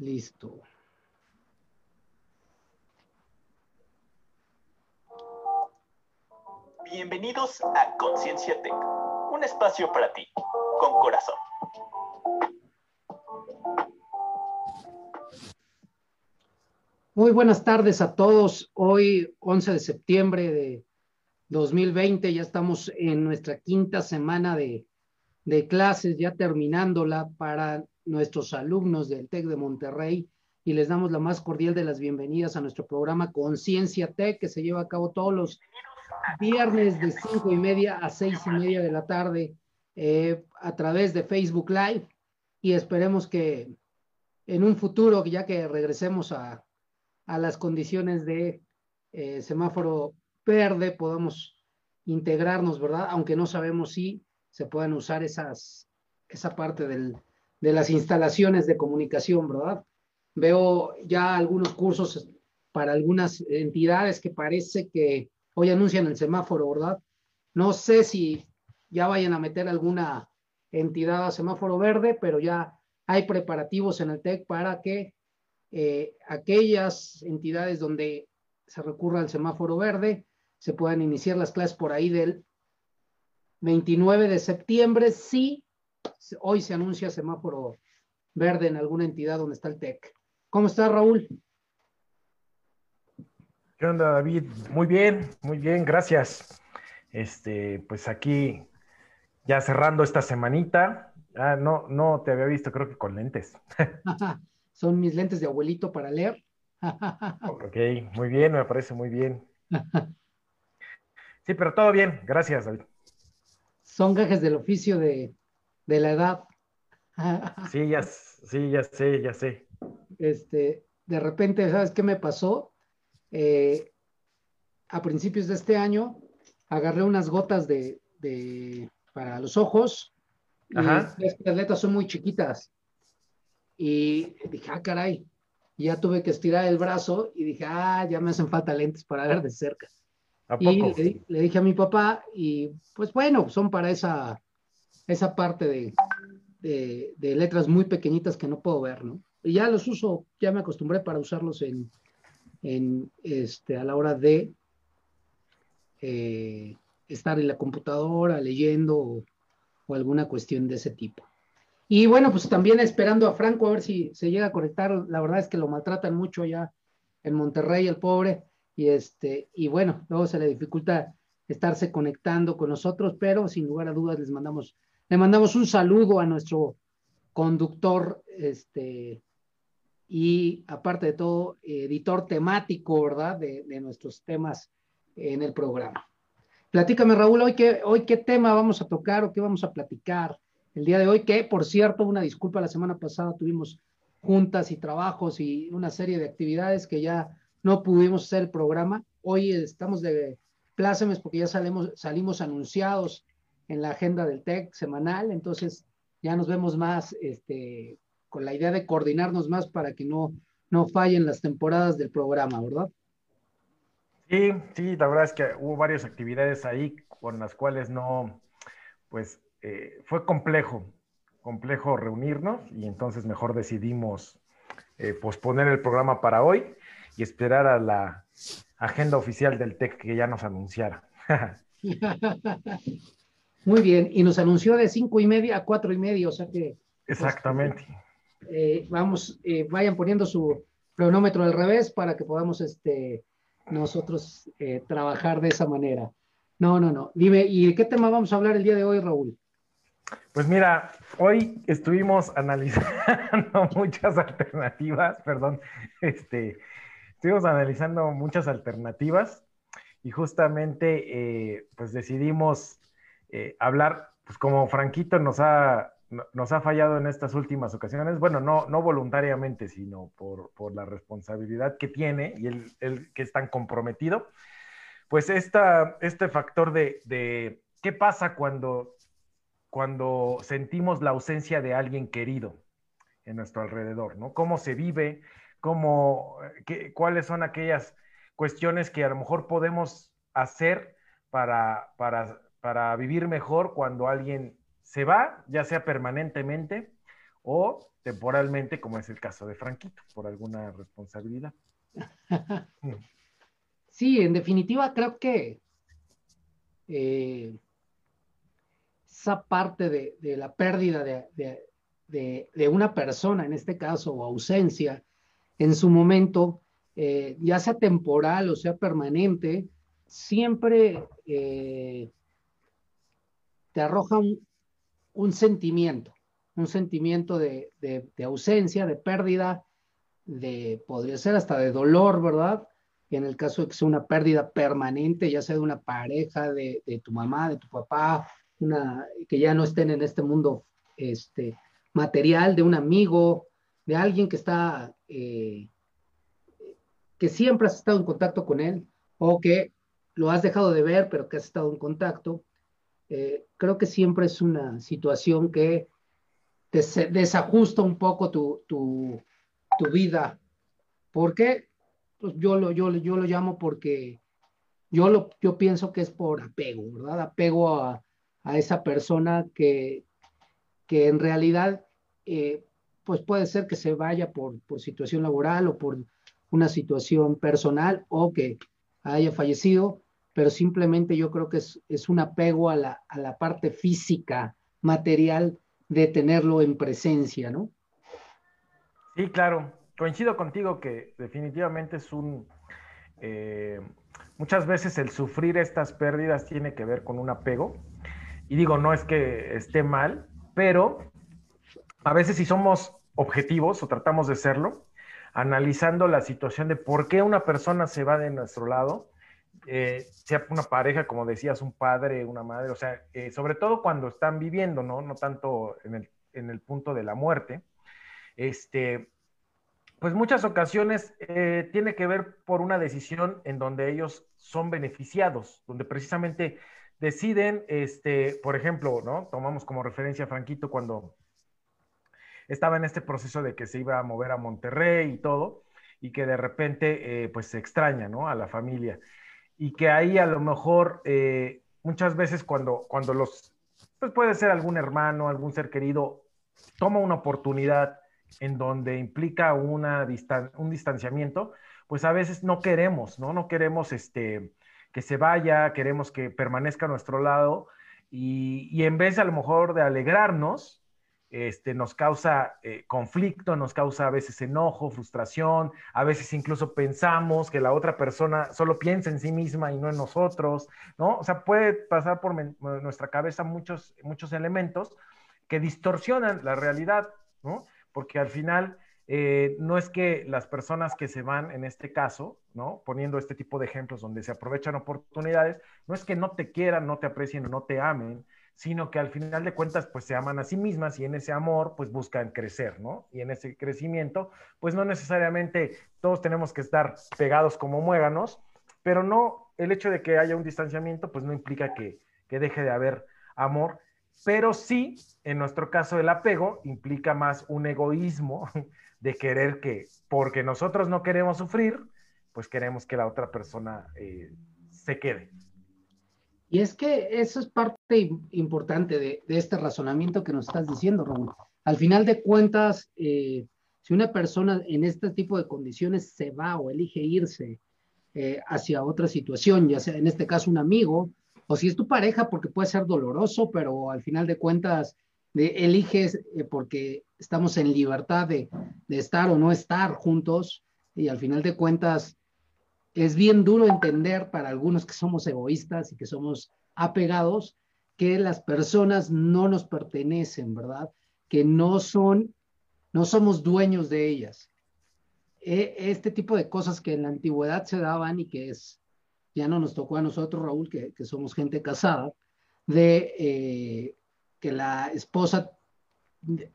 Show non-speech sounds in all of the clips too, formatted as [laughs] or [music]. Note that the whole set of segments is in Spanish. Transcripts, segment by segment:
Listo. Bienvenidos a Conciencia Tech, un espacio para ti, con corazón. Muy buenas tardes a todos. Hoy, 11 de septiembre de 2020, ya estamos en nuestra quinta semana de, de clases, ya terminándola para nuestros alumnos del TEC de Monterrey y les damos la más cordial de las bienvenidas a nuestro programa Conciencia TEC que se lleva a cabo todos los viernes de cinco y media a seis y media de la tarde eh, a través de Facebook Live y esperemos que en un futuro, ya que regresemos a, a las condiciones de eh, semáforo verde, podamos integrarnos, ¿verdad? Aunque no sabemos si se puedan usar esas, esa parte del, de las instalaciones de comunicación, ¿verdad? Veo ya algunos cursos para algunas entidades que parece que hoy anuncian el semáforo, ¿verdad? No sé si ya vayan a meter alguna entidad a semáforo verde, pero ya hay preparativos en el TEC para que eh, aquellas entidades donde se recurra al semáforo verde se puedan iniciar las clases por ahí del 29 de septiembre, si hoy se anuncia semáforo verde en alguna entidad donde está el TEC. ¿Cómo está Raúl? ¿Qué onda, David? Muy bien, muy bien, gracias. Este, pues aquí ya cerrando esta semanita. Ah, no, no te había visto, creo que con lentes. [laughs] [laughs] Son mis lentes de abuelito para leer. [laughs] ok, muy bien, me parece muy bien. Sí, pero todo bien, gracias, David. Son gajes del oficio de, de la edad. sí, ya, sí, ya sé, ya sé. Este, de repente, ¿sabes qué me pasó? Eh, a principios de este año agarré unas gotas de, para los ojos y las letras son muy chiquitas. Y dije, ah, caray, y ya tuve que estirar el brazo y dije, ah, ya me hacen falta lentes para ver de cerca. y le, dije a mi papá, y pues bueno, son para esa, esa parte de, de, letras muy pequeñitas que no puedo ver, ¿no? Y ya los uso, ya me acostumbré para usarlos en, en, este, a la hora de eh, estar en la computadora leyendo o, alguna cuestión de ese tipo. Y bueno, pues también esperando a Franco a ver si se llega a conectar. La verdad es que lo maltratan mucho ya en Monterrey, el pobre. Y este, y bueno, luego se le dificulta estarse conectando con nosotros, pero sin lugar a dudas les mandamos, le mandamos un saludo a nuestro conductor, este, y aparte de todo, editor temático, ¿verdad? De, nuestros temas en el programa. Platícame, Raúl, hoy qué, hoy qué tema vamos a tocar o qué vamos a platicar el día de hoy, que por cierto, una disculpa, la semana pasada tuvimos juntas y trabajos y una serie de actividades que ya no pudimos hacer el programa. Hoy estamos de plácemes porque ya salimos, salimos anunciados en la agenda del TEC semanal, entonces ya nos vemos más este, con la idea de coordinarnos más para que no, no fallen las temporadas del programa, ¿verdad? Sí, sí, la verdad es que hubo varias actividades ahí con las cuales no, pues eh, fue complejo, complejo reunirnos y entonces mejor decidimos eh, posponer el programa para hoy y esperar a la agenda oficial del TEC que ya nos anunciara. [laughs] Muy bien, y nos anunció de cinco y media a cuatro y media, o sea que... Exactamente. Eh, vamos, eh, vayan poniendo su cronómetro al revés para que podamos este, nosotros eh, trabajar de esa manera. No, no, no. Dime, ¿y de qué tema vamos a hablar el día de hoy, Raúl? Pues mira, hoy estuvimos analizando [laughs] muchas alternativas, perdón, este, estuvimos analizando muchas alternativas y justamente pues decidimos hablar, pues como Franquito nos ha nos ha fallado en estas últimas ocasiones, bueno, no, no voluntariamente, sino por, la responsabilidad que tiene y el, que es tan comprometido, pues esta, este factor de, qué pasa cuando, cuando sentimos la ausencia de alguien querido en nuestro alrededor, ¿no? ¿Cómo se vive? ¿Cómo, qué, ¿Cuáles son aquellas cuestiones que a lo mejor podemos hacer para, para, para vivir mejor cuando alguien se va, ya sea permanentemente o temporalmente, como es el caso de Franquito, por alguna responsabilidad. [laughs] Sí, en definitiva creo que eh, esa parte de, la pérdida de, una persona, en este caso, o ausencia, en su momento, eh, ya sea temporal o sea permanente, siempre eh, te arroja un, sentimiento, un sentimiento de, ausencia, de pérdida, de, podría ser hasta de dolor, ¿verdad? Y en el caso de que sea una pérdida permanente, ya sea de una pareja, de, tu mamá, de tu papá, una, que ya no estén en este mundo este, material, de un amigo, de alguien que está, eh, que siempre has estado en contacto con él, o que lo has dejado de ver, pero que has estado en contacto, eh, creo que siempre es una situación que te desajusta un poco tu, tu, tu vida. ¿Por qué? Pues yo lo, yo, yo lo llamo porque yo, lo, yo pienso que es por apego, ¿verdad? Apego a, a esa persona que, que en realidad, eh, pues puede ser que se vaya por, por situación laboral o por una situación personal o que haya fallecido, pero simplemente yo creo que es, es un apego a la, a la, parte física, material de tenerlo en presencia, ¿no? Sí, claro. Coincido contigo que definitivamente es un... Eh, muchas veces el sufrir estas pérdidas tiene que ver con un apego. Y digo, no es que esté mal, pero a veces si somos objetivos o tratamos de serlo, analizando la situación de por qué una persona se va de nuestro lado, eh, sea una pareja, como decías, un padre, una madre, o sea, eh, sobre todo cuando están viviendo, ¿no? No tanto en el, en el punto de la muerte, este, pues muchas ocasiones eh, tiene que ver por una decisión en donde ellos son beneficiados, donde precisamente deciden, este, por ejemplo, ¿no? Tomamos como referencia a Franquito cuando estaba en este proceso de que se iba a mover a Monterrey y todo, y que de repente, pues se extraña, ¿no? A la familia y que ahí a lo mejor eh, muchas veces cuando, cuando los, pues puede ser algún hermano, algún ser querido, toma una oportunidad en donde implica una un distanciamiento, pues a veces no queremos, ¿no? No queremos este, que se vaya, queremos que permanezca a nuestro lado y, y en vez a lo mejor de alegrarnos, este, nos causa eh, conflicto, nos causa a veces enojo, frustración, a veces incluso pensamos que la otra persona solo piensa en sí misma y no en nosotros, ¿no? O sea, puede pasar por nuestra cabeza muchos, muchos elementos que distorsionan la realidad, ¿no? Porque al final eh, no es que las personas que se van, en este caso, ¿no? Poniendo este tipo de ejemplos donde se aprovechan oportunidades, no es que no te quieran, no te aprecien no te amen, sino que al final de cuentas pues se aman a sí mismas y en ese amor pues buscan crecer, ¿no? Y en ese crecimiento pues no necesariamente todos tenemos que estar pegados como muéganos, pero no, el hecho de que haya un distanciamiento pues no implica que, que deje de haber amor, pero sí, en nuestro caso el apego implica más un egoísmo [laughs] de querer que, porque nosotros no queremos sufrir, pues queremos que la otra persona eh, se quede. Y es que eso es parte importante de, este razonamiento que nos estás diciendo, Raúl. Al final de cuentas, eh, si una persona en este tipo de condiciones se va o elige irse eh, hacia otra situación, ya sea en este caso un amigo, o si es tu pareja, porque puede ser doloroso, pero al final de cuentas eliges eh, porque estamos en libertad de, de estar o no estar juntos, y al final de cuentas es bien duro entender para algunos que somos egoístas y que somos apegados que las personas no nos pertenecen, ¿verdad? Que no son, no somos dueños de ellas. E, este tipo de cosas que en la antigüedad se daban y que es, ya no nos tocó a nosotros, Raúl, que, somos gente casada, de eh, que la esposa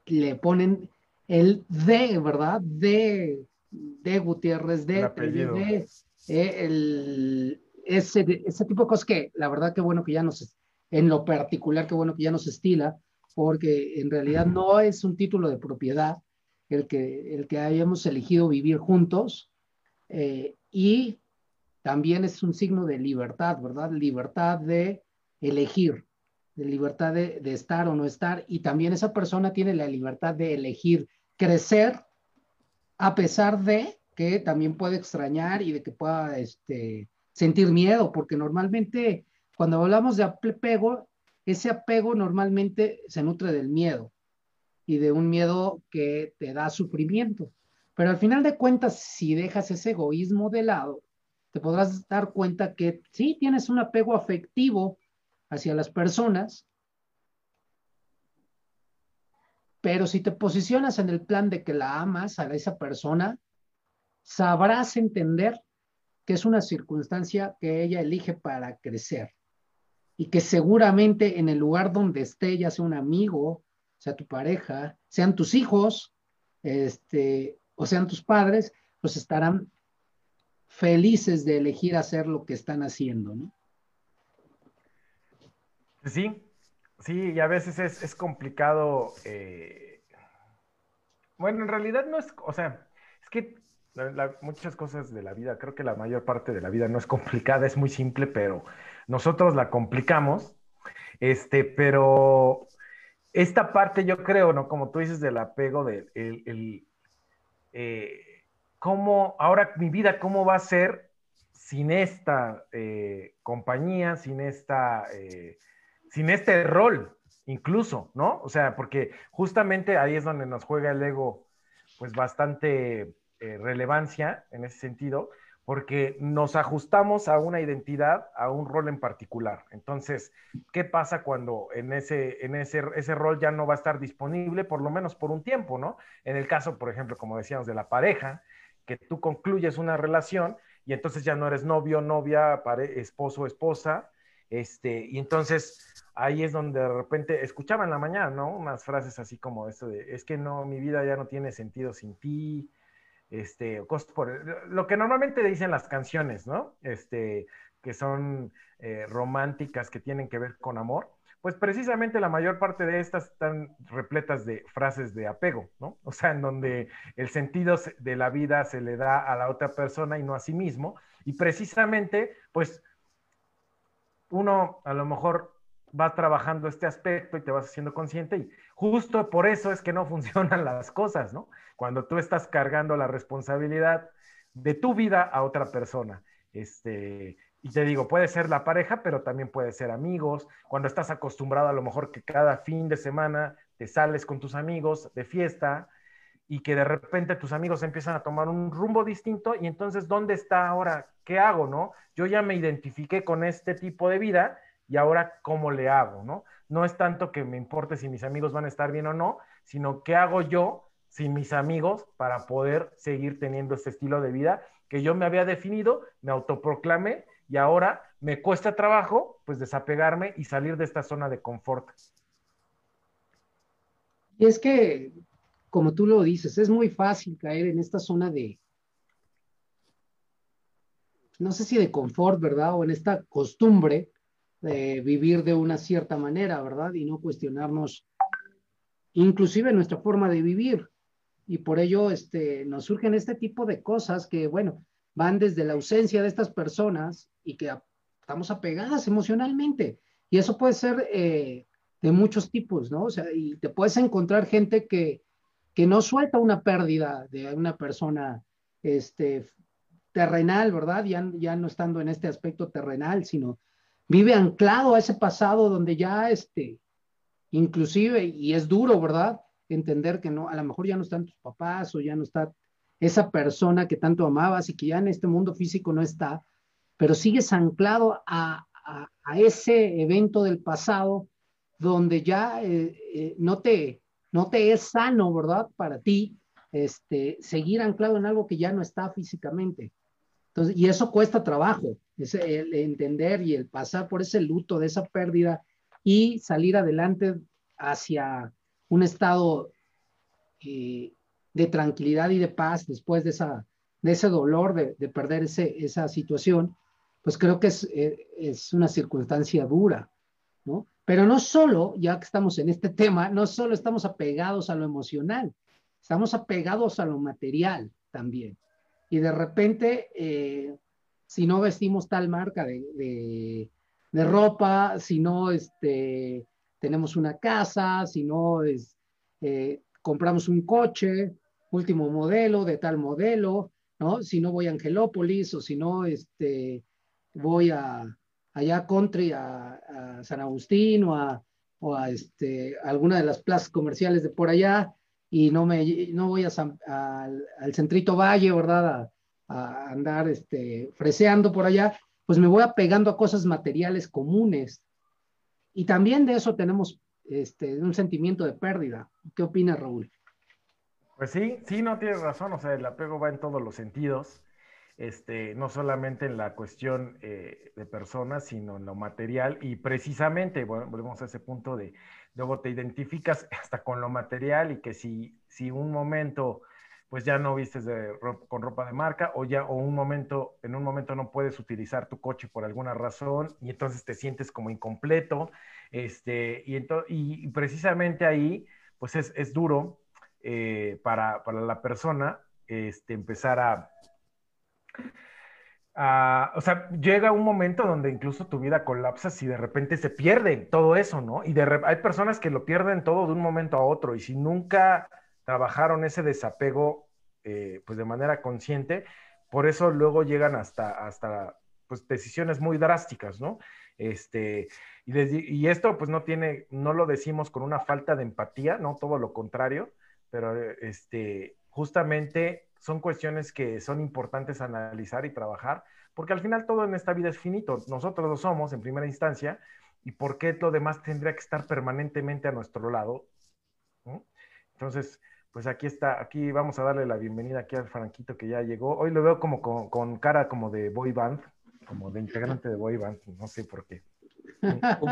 le ponen el de, ¿verdad? De, de Gutiérrez, de, de, eh, el, ese, ese tipo de cosas que la verdad que bueno que ya nos, en lo particular que bueno que ya nos estila, porque en realidad no es un título de propiedad el que, el que hayamos elegido vivir juntos eh, y también es un signo de libertad, ¿verdad? Libertad de elegir. de libertad de, de, estar o no estar, y también esa persona tiene la libertad de elegir crecer a pesar de que también puede extrañar y de que pueda este, sentir miedo, porque normalmente cuando hablamos de apego, ese apego normalmente se nutre del miedo y de un miedo que te da sufrimiento. Pero al final de cuentas, si dejas ese egoísmo de lado, te podrás dar cuenta que sí tienes un apego afectivo hacia las personas, pero si te posicionas en el plan de que la amas a esa persona, sabrás entender que es una circunstancia que ella elige para crecer y que seguramente en el lugar donde esté, ya sea un amigo, sea tu pareja, sean tus hijos, este, o sean tus padres, pues estarán felices de elegir hacer lo que están haciendo, ¿no? Sí, sí, y a veces es, complicado. Eh, bueno, en realidad no es, o sea, es que muchas cosas de la vida, creo que la mayor parte de la vida no es complicada, es muy simple, pero nosotros la complicamos. Este, pero esta parte yo creo, ¿no? Como tú dices del apego, del el, eh, cómo, ahora mi vida, cómo va a ser sin esta eh, compañía, sin esta, eh, sin este rol, incluso, ¿no? O sea, porque justamente ahí es donde nos juega el ego, pues bastante eh, relevancia en ese sentido, porque nos ajustamos a una identidad, a un rol en particular. Entonces, ¿qué pasa cuando en ese, en ese, ese rol ya no va a estar disponible, por lo menos por un tiempo, ¿no? En el caso, por ejemplo, como decíamos, de la pareja, que tú concluyes una relación y entonces ya no eres novio, novia, esposo, esposa, este, y entonces ahí es donde de repente escuchaba en la mañana, ¿no? Unas frases así como eso de, es que no, mi vida ya no tiene sentido sin ti, este, lo que normalmente dicen las canciones, ¿no? Este, que son eh, románticas, que tienen que ver con amor, pues precisamente la mayor parte de estas están repletas de frases de apego, ¿no? O sea, en donde el sentido de la vida se le da a la otra persona y no a sí mismo, y precisamente, pues, uno a lo mejor va trabajando este aspecto y te vas haciendo consciente y justo por eso es que no [laughs] funcionan las cosas, ¿no? Cuando tú estás cargando la responsabilidad de tu vida a otra persona. Este, y te digo, puede ser la pareja, pero también puede ser amigos. Cuando estás acostumbrado a lo mejor que cada fin de semana te sales con tus amigos de fiesta y que de repente tus amigos empiezan a tomar un rumbo distinto y entonces, ¿dónde está ahora? ¿Qué hago, no? Yo ya me identifiqué con este tipo de vida y ahora cómo le hago, ¿no? No es tanto que me importe si mis amigos van a estar bien o no, sino qué hago yo sin mis amigos para poder seguir teniendo ese estilo de vida que yo me había definido, me autoproclamé y ahora me cuesta trabajo pues desapegarme y salir de esta zona de confort. Y es que, como tú lo dices, es muy fácil caer en esta zona de, no sé si de confort, ¿verdad? O en esta costumbre vivir de una cierta manera, ¿verdad? Y no cuestionarnos inclusive nuestra forma de vivir. Y por ello este, nos surgen este tipo de cosas que, bueno, van desde la ausencia de estas personas y que estamos apegadas emocionalmente. Y eso puede ser eh, de muchos tipos, ¿no? O sea, y te puedes encontrar gente que, que no suelta una pérdida de una persona este, terrenal, ¿verdad? Ya, ya no estando en este aspecto terrenal, sino vive anclado a ese pasado donde ya, este, inclusive, y es duro, ¿verdad? Entender que no, a lo mejor ya no están tus papás o ya no está esa persona que tanto amabas y que ya en este mundo físico no está, pero sigues anclado a, ese evento del pasado donde ya eh, eh, no, te, no te es sano, ¿verdad? Para ti, este, seguir anclado en algo que ya no está físicamente. Y eso cuesta trabajo, el entender y el pasar por ese luto de esa pérdida y salir adelante hacia un estado eh, de tranquilidad y de paz después de, esa, de ese dolor de, perder ese, esa situación, pues creo que es, eh, es una circunstancia dura, ¿no? Pero no solo, ya que estamos en este tema, no solo estamos apegados a lo emocional, estamos apegados a lo material también y de repente, eh, si no vestimos tal marca de, ropa, si no este, tenemos una casa, si no es, eh, compramos un coche, último modelo, de tal modelo, ¿no? Si no voy a Angelópolis o si no este, voy a allá country, a, a San Agustín o a, o a este, alguna de las plazas comerciales de por allá y no, me, no voy a al centrito valle, ¿verdad? A, andar este, freseando por allá, pues me voy apegando a cosas materiales comunes. Y también de eso tenemos este, un sentimiento de pérdida. ¿Qué opina Raúl? Pues sí, sí, no tienes razón, o sea, el apego va en todos los sentidos, este, no solamente en la cuestión eh, de personas, sino en lo material, y precisamente, bueno, volvemos a ese punto de, luego te identificas [laughs] hasta con lo material y que si, si un momento, pues ya no vistes con ropa de marca, o ya, o un momento, en un momento no puedes utilizar tu coche por alguna razón, y entonces te sientes como incompleto, este, y, y precisamente ahí, pues es, es duro, eh, para, la persona este, empezar a, O sea, llega un momento donde incluso tu vida colapsa si de repente se pierde todo eso, ¿no? Y hay personas que lo pierden todo de un momento a otro y si nunca trabajaron ese desapego eh, pues de manera consciente, por eso luego llegan hasta, hasta pues, decisiones muy drásticas, ¿no? Este, y, y, esto pues no tiene, no lo decimos con una falta de empatía, ¿no? Todo lo contrario, pero este, justamente son cuestiones que son importantes analizar y trabajar, porque al final todo en esta vida es finito, nosotros lo somos en primera instancia, y por qué lo demás tendría que estar permanentemente a nuestro lado. Entonces, pues aquí está, aquí vamos a darle la bienvenida aquí al Franquito que ya llegó. Hoy lo veo como con, con cara como de boy band, como de integrante de boy band, no sé por qué.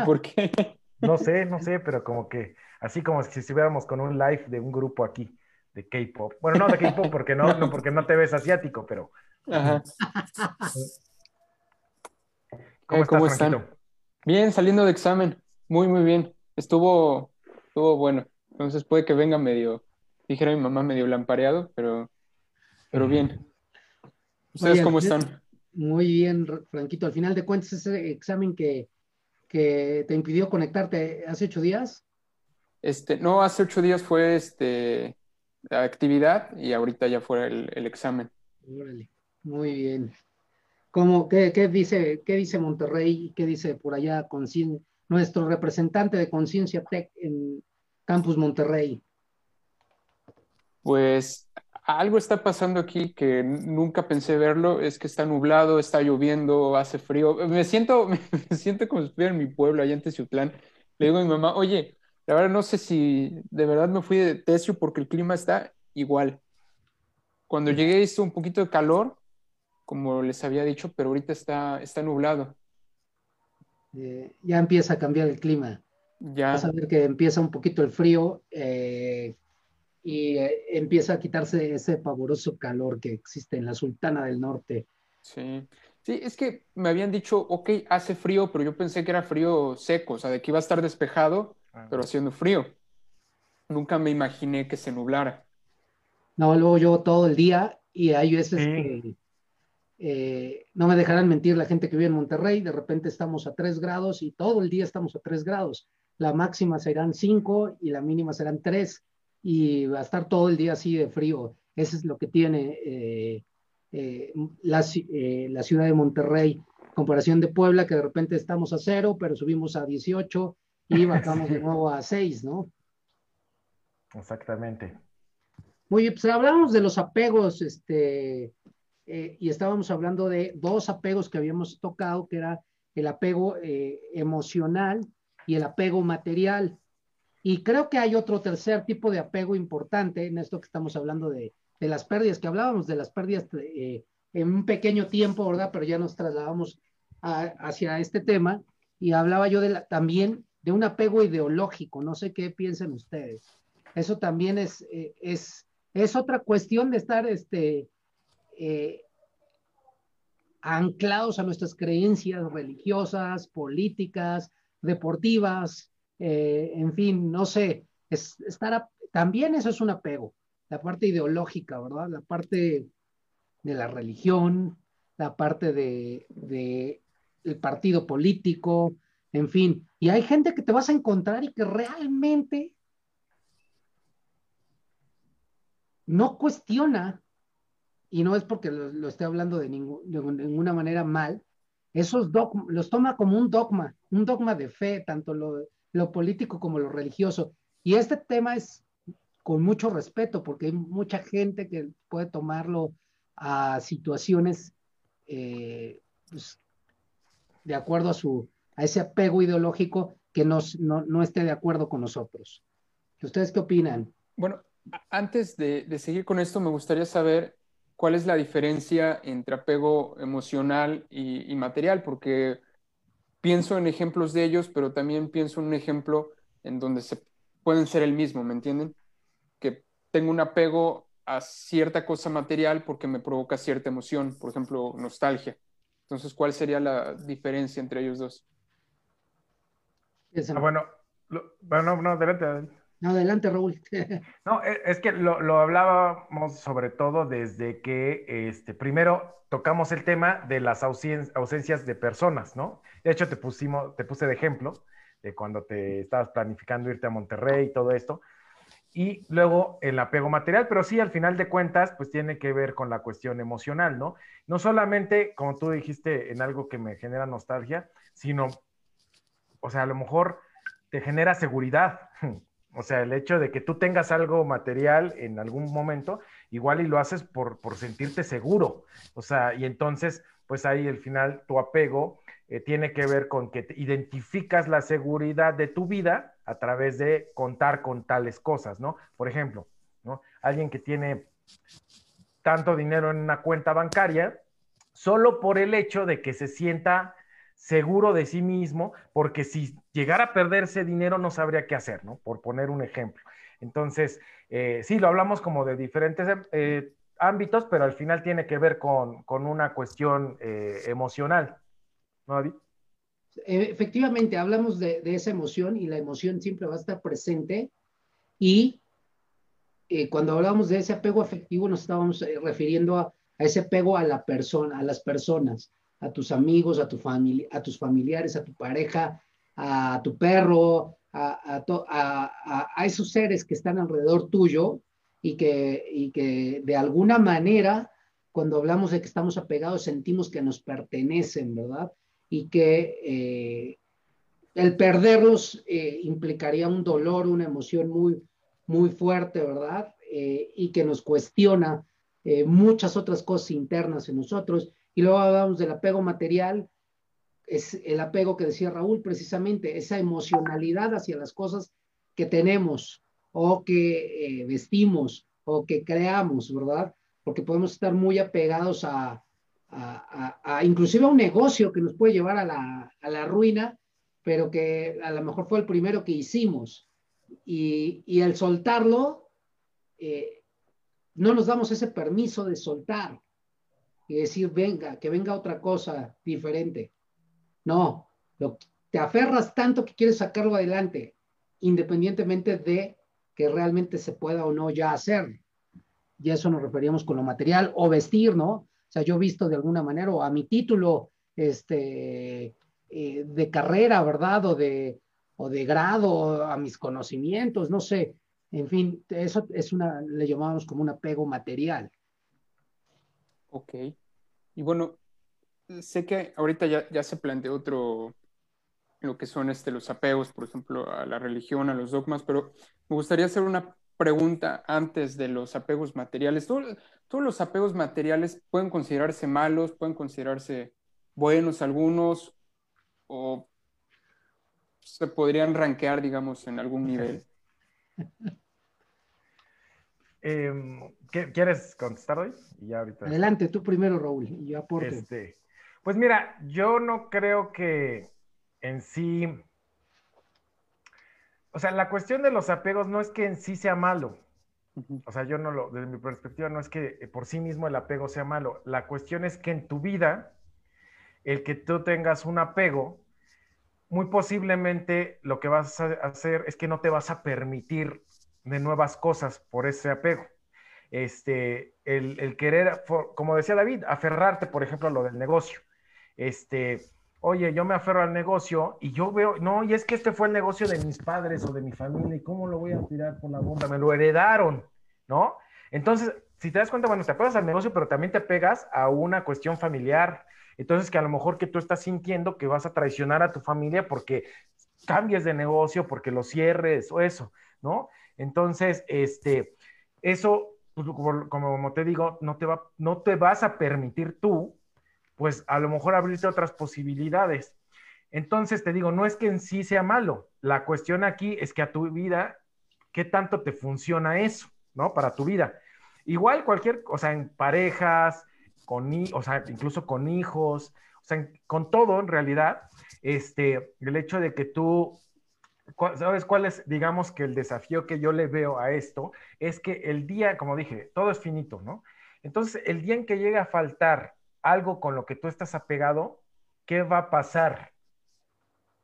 ¿Por qué? No sé, no sé, pero como que así como si estuviéramos con un live de un grupo aquí de K-pop. Bueno, no de K-pop porque no, no, porque no te ves asiático, pero. Ajá. [laughs] ¿Cómo, están? Bien, saliendo de examen. Muy, muy bien. Estuvo, estuvo bueno. Entonces puede que venga medio, dijera mi mamá, medio lampareado, pero, pero bien. ¿Ustedes cómo están? Muy bien, Franquito. Al final de cuentas, ese examen que, que te impidió conectarte hace ocho días. Este, no, hace ocho días fue este, la actividad y ahorita ya fue el, examen. Muy bien. ¿Cómo, qué, dice, ¿Qué dice Monterrey? ¿Qué dice por allá nuestro representante de Conciencia Tech en Campus Monterrey? Pues algo está pasando aquí que nunca pensé verlo, es que está nublado, está lloviendo, hace frío. Me siento, [laughs] me siento como si estuviera en mi pueblo, allá en Teciutlán. Le digo a mi mamá, oye, la verdad no sé si de verdad me fui de Tecio porque el clima está igual. Cuando llegué hizo un poquito de calor, como les había dicho, pero ahorita está, está nublado. Eh, ya empieza a cambiar el clima. Ya. Vas a ver que empieza un poquito el frío eh, y eh, empieza a quitarse ese pavoroso calor que existe en la Sultana del Norte. Sí. Sí, es que me habían dicho, ok, hace frío, pero yo pensé que era frío seco, o sea, de que iba a estar despejado pero haciendo frío. Nunca me imaginé que se nublara. No, luego yo todo el día y hay veces que eh, no me dejarán mentir la gente que vive en Monterrey, de repente estamos a 3 grados y todo el día estamos a 3 grados. La máxima serán 5 y la mínima serán 3 y va a estar todo el día así de frío. Eso es lo que tiene eh, eh, la, la, ciudad de Monterrey, comparación de Puebla, que de repente estamos a 0, pero subimos a 18 y bajamos de nuevo a 6, ¿no? Exactamente. Muy bien, pues hablamos de los apegos, este, eh, y estábamos hablando de dos apegos que habíamos tocado, que era el apego eh, emocional y el apego material. Y creo que hay otro tercer tipo de apego importante en esto que estamos hablando de, de las pérdidas, que hablábamos de las pérdidas eh, en un pequeño tiempo, ¿verdad? Pero ya nos trasladamos hacia este tema y hablaba yo de la, también de un apego ideológico. No sé qué piensen ustedes. Eso también es, eh, es, es otra cuestión de estar este, eh, anclados a nuestras creencias religiosas, políticas, deportivas, eh, en fin, no sé, es, estar también eso es un apego, la parte ideológica, ¿verdad? La parte de la religión, la parte de, el partido político, en fin. Y hay gente que te vas a encontrar y que realmente no cuestiona, y no es porque lo, esté hablando de, ninguna manera mal, esos dogmas, los toma como un dogma, un dogma de fe, tanto lo, lo político como lo religioso. Y este tema es con mucho respeto, porque hay mucha gente que puede tomarlo a situaciones eh, pues, de acuerdo a su a ese apego ideológico que nos, no, esté de acuerdo con nosotros. ¿Ustedes qué opinan? Bueno, antes de, seguir con esto, me gustaría saber cuál es la diferencia entre apego emocional y, y, material, porque pienso en ejemplos de ellos, pero también pienso en un ejemplo en donde se pueden ser el mismo, ¿me entienden? Que tengo un apego a cierta cosa material porque me provoca cierta emoción, por ejemplo, nostalgia. Entonces, ¿cuál sería la diferencia entre ellos dos? Ah, bueno, bueno, no, adelante, adelante. No, adelante, Raúl. [laughs] no, e, es que lo, hablábamos sobre todo desde que, este, primero tocamos el tema de las ausencias de personas, ¿no? De hecho, te, pusimos, te puse de ejemplo de cuando te estabas planificando irte a Monterrey y todo esto. Y luego el apego material, pero sí, al final de cuentas, pues tiene que ver con la cuestión emocional, ¿no? No solamente, como tú dijiste, en algo que me genera nostalgia, sino, o sea, a lo mejor te genera seguridad. [laughs] O sea, el hecho de que tú tengas algo material en algún momento, igual y lo haces por, por sentirte seguro. O sea, y entonces, pues ahí al final tu apego eh, tiene que ver con que identificas la seguridad de tu vida a través de contar con tales cosas, ¿no? Por ejemplo, ¿no? Alguien que tiene tanto dinero en una cuenta bancaria, solo por el hecho de que se sienta seguro de sí mismo, porque si llegara a perder ese dinero no sabría qué hacer, ¿no? Por poner un ejemplo. Entonces, eh, sí, lo hablamos como de diferentes eh, ámbitos, pero al final tiene que ver con, una cuestión emocional. Eh, efectivamente, hablamos de, esa emoción y la emoción siempre va a estar presente y eh, cuando hablamos de ese apego afectivo nos estábamos eh, refiriendo a, ese apego a la persona, a las personas, a tus amigos, a tu a tus familiares, a tu pareja, a tu perro, a, esos seres que están alrededor tuyo y que, y que de alguna manera, cuando hablamos de que estamos apegados, sentimos que nos pertenecen, ¿verdad? y que eh, el perderlos eh, implicaría un dolor, una emoción muy, muy fuerte, ¿verdad? Eh, y que nos cuestiona muchas otras cosas internas en nosotros. Y luego hablamos del apego material, es el apego que decía Raúl, precisamente, esa emocionalidad hacia las cosas que tenemos o que vestimos o que creamos, ¿verdad? Porque podemos estar muy apegados a, a, inclusive a un negocio que nos puede llevar a la, ruina, pero que a lo mejor fue el primero que hicimos. Y, y el soltarlo, eh, no nos damos ese permiso de soltar y decir, venga, que venga otra cosa diferente. No, lo, te aferras tanto que quieres sacarlo adelante, independientemente de que realmente se pueda o no ya hacer. Y eso nos referíamos con lo material o vestir, ¿no? sea, yo visto de alguna manera, o a mi título este, eh, de carrera, ¿verdad? O de, o de grado, a mis conocimientos, no sé. En fin, eso es una, le llamamos como un apego material. Ok. Y bueno, sé que ahorita ya, ya se planteó otro, lo que son este, los apegos, por ejemplo, a la religión, a los dogmas, pero me gustaría hacer una pregunta antes de los apegos materiales. ¿Todos, los apegos materiales pueden considerarse malos, pueden considerarse buenos algunos o se podrían rankear, digamos, en algún nivel? [laughs] Em, ¿Quieres contestar hoy? Adelante, tú primero, Raúl, y yo aporto. Este, pues mira, yo no creo que en sí o sea, la cuestión de los apegos no es que en sí sea malo. O sea, yo no lo, desde mi perspectiva, no es que eh, por sí mismo el apego sea malo. La cuestión es que en tu vida, el que tú tengas un apego, muy posiblemente lo que vas a hacer es que no te vas a permitir de nuevas cosas por ese apego. Este, el, el querer, como decía David, aferrarte, por ejemplo, a lo del negocio. Este, oye, yo me aferro al negocio y yo veo, no, y es que este fue el negocio de mis padres o de mi familia, ¿y cómo lo voy a tirar por la bomba? Me lo heredaron, ¿no? Entonces, si te das cuenta, bueno, te apegas al negocio, pero también te pegas a una cuestión familiar. Entonces, que a lo mejor que tú estás sintiendo que vas a traicionar a tu familia porque cambies de negocio, porque lo cierres o eso, ¿no? Entonces, este, eso, pues, como, te digo, no te, va, no te vas a permitir tú pues a lo mejor abrirte otras posibilidades. Entonces te digo, no es que en sí sea malo, la cuestión aquí es que a tu vida, ¿qué tanto te funciona eso, ¿no? Para tu vida. Igual cualquier, o sea, en parejas, con, o sea, incluso con hijos, o sea, con todo en realidad, este, el hecho de que tú, ¿sabes cuál es, digamos que el desafío que yo le veo a esto? Es que el día, como dije, todo es finito, ¿no? Entonces, el día en que llega a faltar algo con lo que tú estás apegado, ¿qué va a pasar?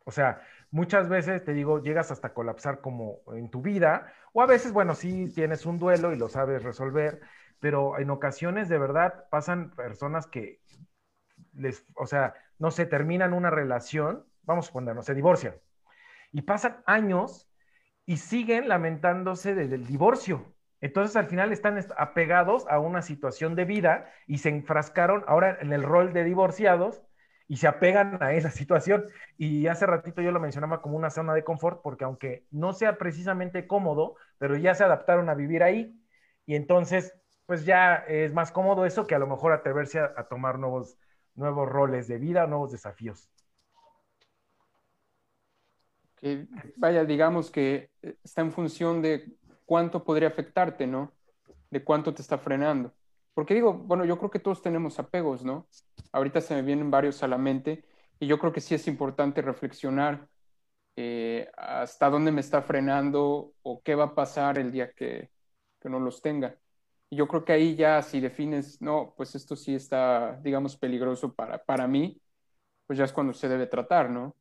O sea, muchas veces te digo, llegas hasta colapsar como en tu vida, o a veces, bueno, sí tienes un duelo y lo sabes resolver, pero en ocasiones de verdad pasan personas que les, o sea, no se terminan una relación, vamos a ponernos, se divorcian, y pasan años y siguen lamentándose del divorcio. Entonces al final están apegados a una situación de vida y se enfrascaron ahora en el rol de divorciados y se apegan a esa situación. Y hace ratito yo lo mencionaba como una zona de confort porque aunque no sea precisamente cómodo, pero ya se adaptaron a vivir ahí y entonces pues ya es más cómodo eso que a lo mejor atreverse a, a tomar nuevos, nuevos roles de vida, nuevos desafíos. Que vaya, digamos que está en función de cuánto podría afectarte, ¿no? De cuánto te está frenando. Porque digo, bueno, yo creo que todos tenemos apegos, ¿no? Ahorita se me vienen varios a la mente y yo creo que sí es importante reflexionar eh, hasta dónde me está frenando o qué va a pasar el día que, que no los tenga. Y yo creo que ahí ya si defines, no, pues esto sí está, digamos, peligroso para, para mí, pues ya es cuando se debe tratar, ¿no?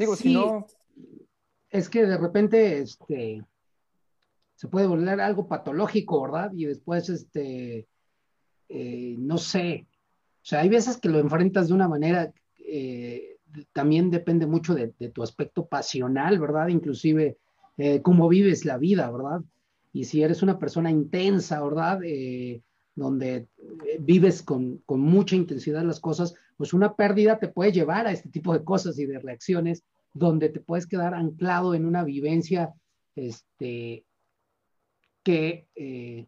Digo, si no... Es que de repente, este, se puede volver algo patológico, ¿verdad? Y después, este, eh, no sé, o sea, hay veces que lo enfrentas de una manera, eh, también depende mucho de, tu aspecto pasional, ¿verdad? Inclusive eh, cómo vives la vida, ¿verdad? Y si eres una persona intensa, ¿verdad? donde vives con, con, mucha intensidad las cosas, pues una pérdida te puede llevar a este tipo de cosas y de reacciones donde te puedes quedar anclado en una vivencia este, que eh,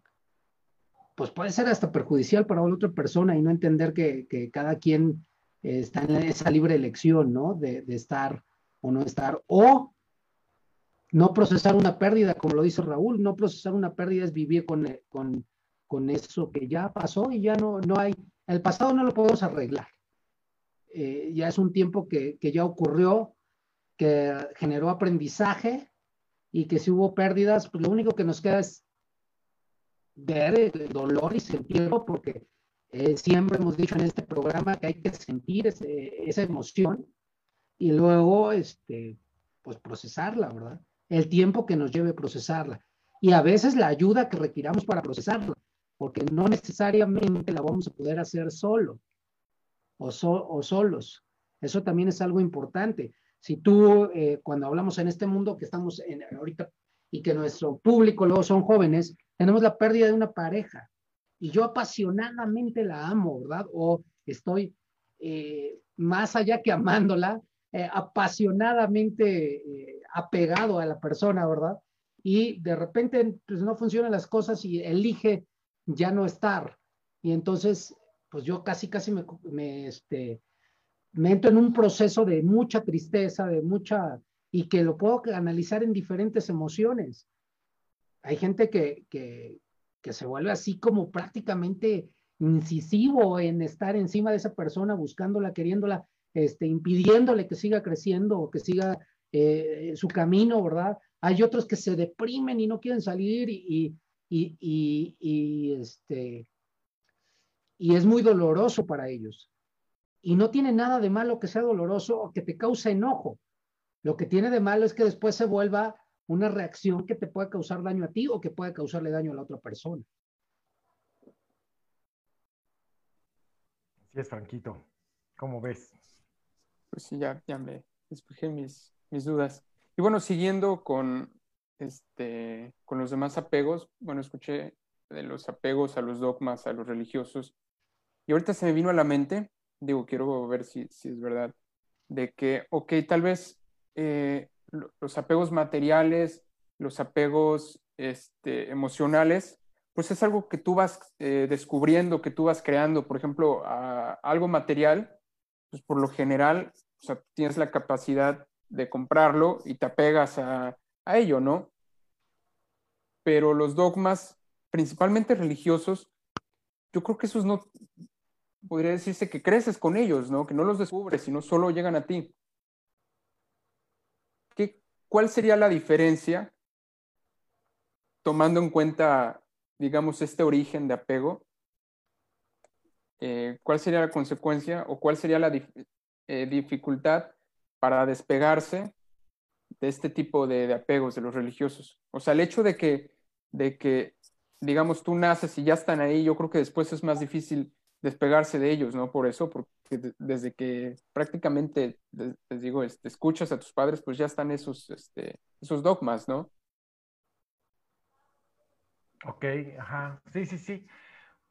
pues puede ser hasta perjudicial para la otra persona y no entender que, cada quien está en esa libre elección, ¿no? De, estar o no estar. O no procesar una pérdida, como lo dice Raúl, no procesar una pérdida es vivir con, con, con eso que ya pasó y ya no, no hay, el pasado no lo podemos arreglar. Eh, ya es un tiempo que, que ya ocurrió, que generó aprendizaje y que si hubo pérdidas, pues lo único que nos queda es ver el dolor y sentirlo, porque eh, siempre hemos dicho en este programa que hay que sentir esa emoción y luego, este, pues procesarla, ¿verdad? El tiempo que nos lleve procesarla. Y a veces la ayuda que requiramos para procesarla, porque no necesariamente la vamos a poder hacer solo o, o solos. Eso también es algo importante. Si tú, eh, cuando hablamos en este mundo que estamos en, ahorita y que nuestro público luego son jóvenes, tenemos la pérdida de una pareja y yo apasionadamente la amo, ¿verdad? O estoy eh, más allá que amándola, eh, apasionadamente apegado a la persona, ¿verdad? Y de repente pues no funcionan las cosas y elige ya no estar. Y entonces, pues yo casi, casi me, me este, me entro en un proceso de mucha tristeza, de mucha, y que lo puedo analizar en diferentes emociones. Hay gente que, que, que se vuelve así como prácticamente incisivo en estar encima de esa persona, buscándola, queriéndola, este, impidiéndole que siga creciendo o que siga eh, su camino, ¿verdad? Hay otros que se deprimen y no quieren salir y, y, y, y, este, y es muy doloroso para ellos. Y no tiene nada de malo que sea doloroso o que te cause enojo. Lo que tiene de malo es que después se vuelva una reacción que te puede causar daño a ti o que puede causarle daño a la otra persona. Así es, Franquito. ¿Cómo ves? pues sí, ya, ya me despejé mis, mis dudas. Y bueno, siguiendo con, este, con los demás apegos, bueno, escuché de los apegos a los dogmas, a los religiosos, y ahorita se me vino a la mente, digo, quiero ver si, si es verdad, de que, ok, tal vez eh, los apegos materiales, los apegos este, emocionales, pues es algo que tú vas eh, descubriendo, que tú vas creando. Por ejemplo, a algo material, pues por lo general, o sea, tienes la capacidad de comprarlo y te apegas a, a ello, ¿no? Pero los dogmas, principalmente religiosos, yo creo que esos no, podría decirse que creces con ellos, ¿no? Que no los descubres, sino solo llegan a ti. ¿Qué, ¿Cuál sería la diferencia tomando en cuenta, digamos, este origen de apego? Eh, ¿Cuál sería la consecuencia o cuál sería la eh, dificultad para despegarse de este tipo de, de, apegos de los religiosos? O sea, el hecho de que, de que, digamos, tú naces y ya están ahí, yo creo que después es más difícil despegarse de ellos, ¿no? Por eso, porque desde que prácticamente, les digo, este, escuchas a tus padres, pues ya están esos, este, esos dogmas, ¿no? Ok, ajá, sí, sí, sí.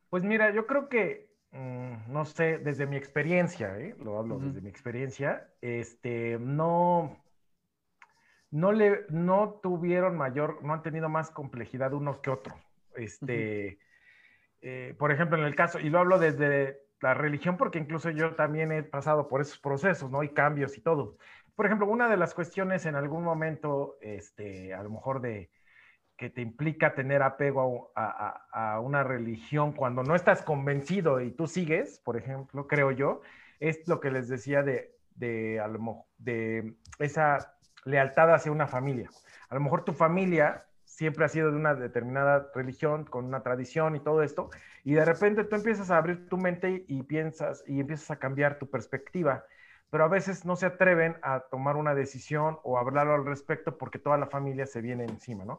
Pues mira, yo creo que, mm, no sé, desde mi experiencia, ¿eh? lo hablo desde mi experiencia, este, no, no le, no tuvieron mayor, no han tenido más complejidad unos que otros. Este, eh, por ejemplo, en el caso, y lo hablo desde la religión porque incluso yo también he pasado por esos procesos, ¿no? Y cambios y todo. Por ejemplo, una de las cuestiones en algún momento, este, a lo mejor de que te implica tener apego a, una religión cuando no estás convencido y tú sigues, por ejemplo, creo yo, es lo que les decía de, de, de esa lealtad hacia una familia. A lo mejor tu familia siempre ha sido de una determinada religión, con una tradición y todo esto, y de repente tú empiezas a abrir tu mente y piensas y empiezas a cambiar tu perspectiva, pero a veces no se atreven a tomar una decisión o hablarlo al respecto porque toda la familia se viene encima, ¿no?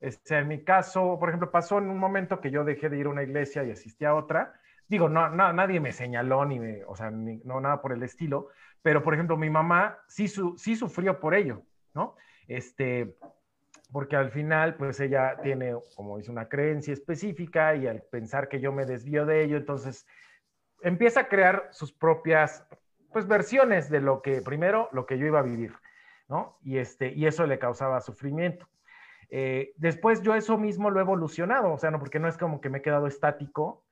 Este, en mi caso, por ejemplo, pasó en un momento que yo dejé de ir a una iglesia y asistí a otra. Digo, no, no nadie me señaló ni me, o sea, no nada por el estilo, pero por ejemplo, mi mamá sí, su, sí sufrió por ello, ¿no? Este, porque al final, pues ella tiene, como dice, una creencia específica y al pensar que yo me desvío de ello, entonces empieza a crear sus propias, pues, versiones de lo que, primero, lo que yo iba a vivir, ¿no? Y, este, y eso le causaba sufrimiento. Eh, después yo eso mismo lo he evolucionado, o sea, no, porque no es como que me he quedado estático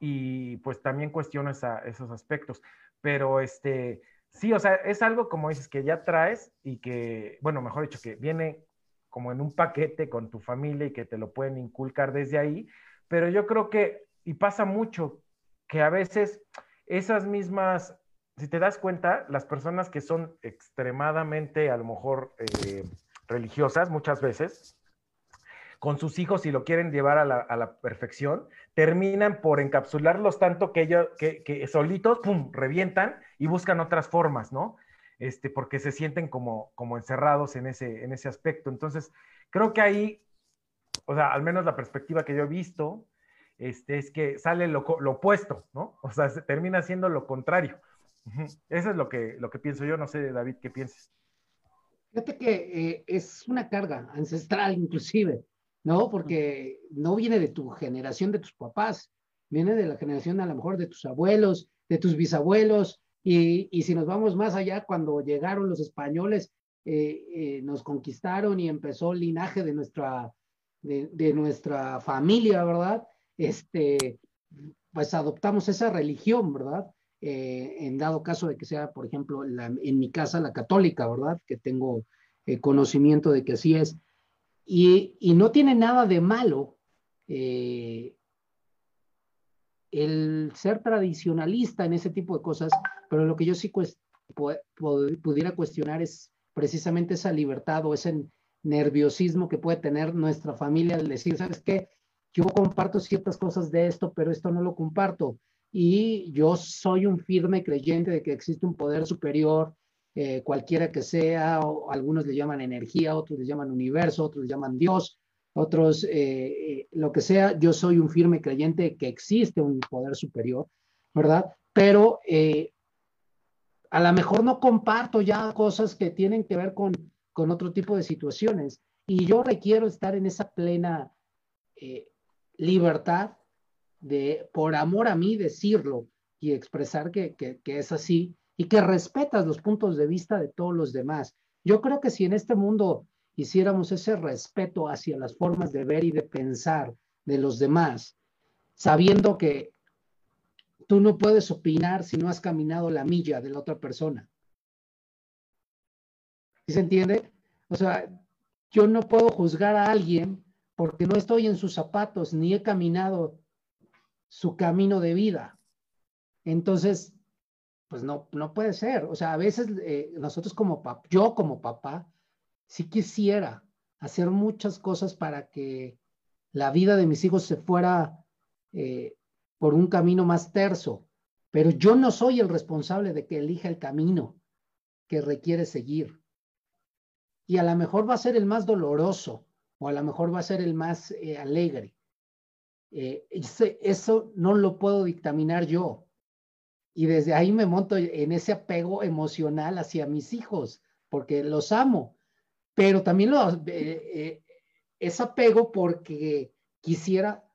y pues también cuestiono esos aspectos, pero este, sí, o sea, es algo como dices que ya traes y que, bueno, mejor dicho, que viene como en un paquete con tu familia y que te lo pueden inculcar desde ahí, pero yo creo que, y pasa mucho, que a veces esas mismas, si te das cuenta, las personas que son extremadamente, a lo mejor, eh, religiosas, muchas veces, con sus hijos y lo quieren llevar a la, perfección, terminan por encapsularlos tanto que ellos, que, que solitos, pum, revientan y buscan otras formas, ¿no? Este, porque se sienten como, como encerrados en ese, en ese aspecto. Entonces, creo que ahí, o sea, al menos la perspectiva que yo he visto, este, es que sale lo, lo opuesto, ¿no? O sea, se termina siendo lo contrario. Eso es lo que, lo que pienso yo, no sé, David, ¿qué piensas? Fíjate que eh, es una carga ancestral inclusive, ¿no? Porque no viene de tu generación, de tus papás, viene de la generación a lo mejor de tus abuelos, de tus bisabuelos, y, y, si nos vamos más allá, cuando llegaron los españoles, eh, eh, nos conquistaron y empezó el linaje de nuestra, de, de, nuestra familia, ¿verdad? Este, pues adoptamos esa religión, ¿verdad? Eh, en dado caso de que sea, por ejemplo, la, en mi casa la católica, ¿verdad? Que tengo eh, conocimiento de que así es. Y, y, no tiene nada de malo eh, el ser tradicionalista en ese tipo de cosas, pero lo que yo sí pudiera cuestionar es precisamente esa libertad o ese nerviosismo que puede tener nuestra familia al decir, ¿sabes qué? Yo comparto ciertas cosas de esto, pero esto no lo comparto. Y yo soy un firme creyente de que existe un poder superior, eh, cualquiera que sea, algunos le llaman energía, otros le llaman universo, otros le llaman Dios, otros, eh, eh, lo que sea, yo soy un firme creyente que existe un poder superior, ¿verdad? Pero eh, a lo mejor no comparto ya cosas que tienen que ver con, con otro tipo de situaciones. Y yo requiero estar en esa plena libertad de, por amor a mí, decirlo y expresar que, que, que, es así y que respetas los puntos de vista de todos los demás. Yo creo que si en este mundo hiciéramos ese respeto hacia las formas de ver y de pensar de los demás, sabiendo que tú no puedes opinar si no has caminado la milla de la otra persona. ¿Sí se entiende? O sea, yo no puedo juzgar a alguien porque no estoy en sus zapatos ni he caminado su camino de vida. Entonces, pues no, no puede ser. O sea, a veces eh, nosotros como papá, yo como papá, sí quisiera hacer muchas cosas para que la vida de mis hijos se fuera eh, por un camino más terso, pero yo no soy el responsable de que elija el camino que requiere seguir. Y a lo mejor va a ser el más doloroso o a lo mejor va a ser el más eh, alegre. Eh, eso no lo puedo dictaminar yo. Y desde ahí me monto en ese apego emocional hacia mis hijos, porque los amo pero también lo, eh, eh, es apego porque quisiera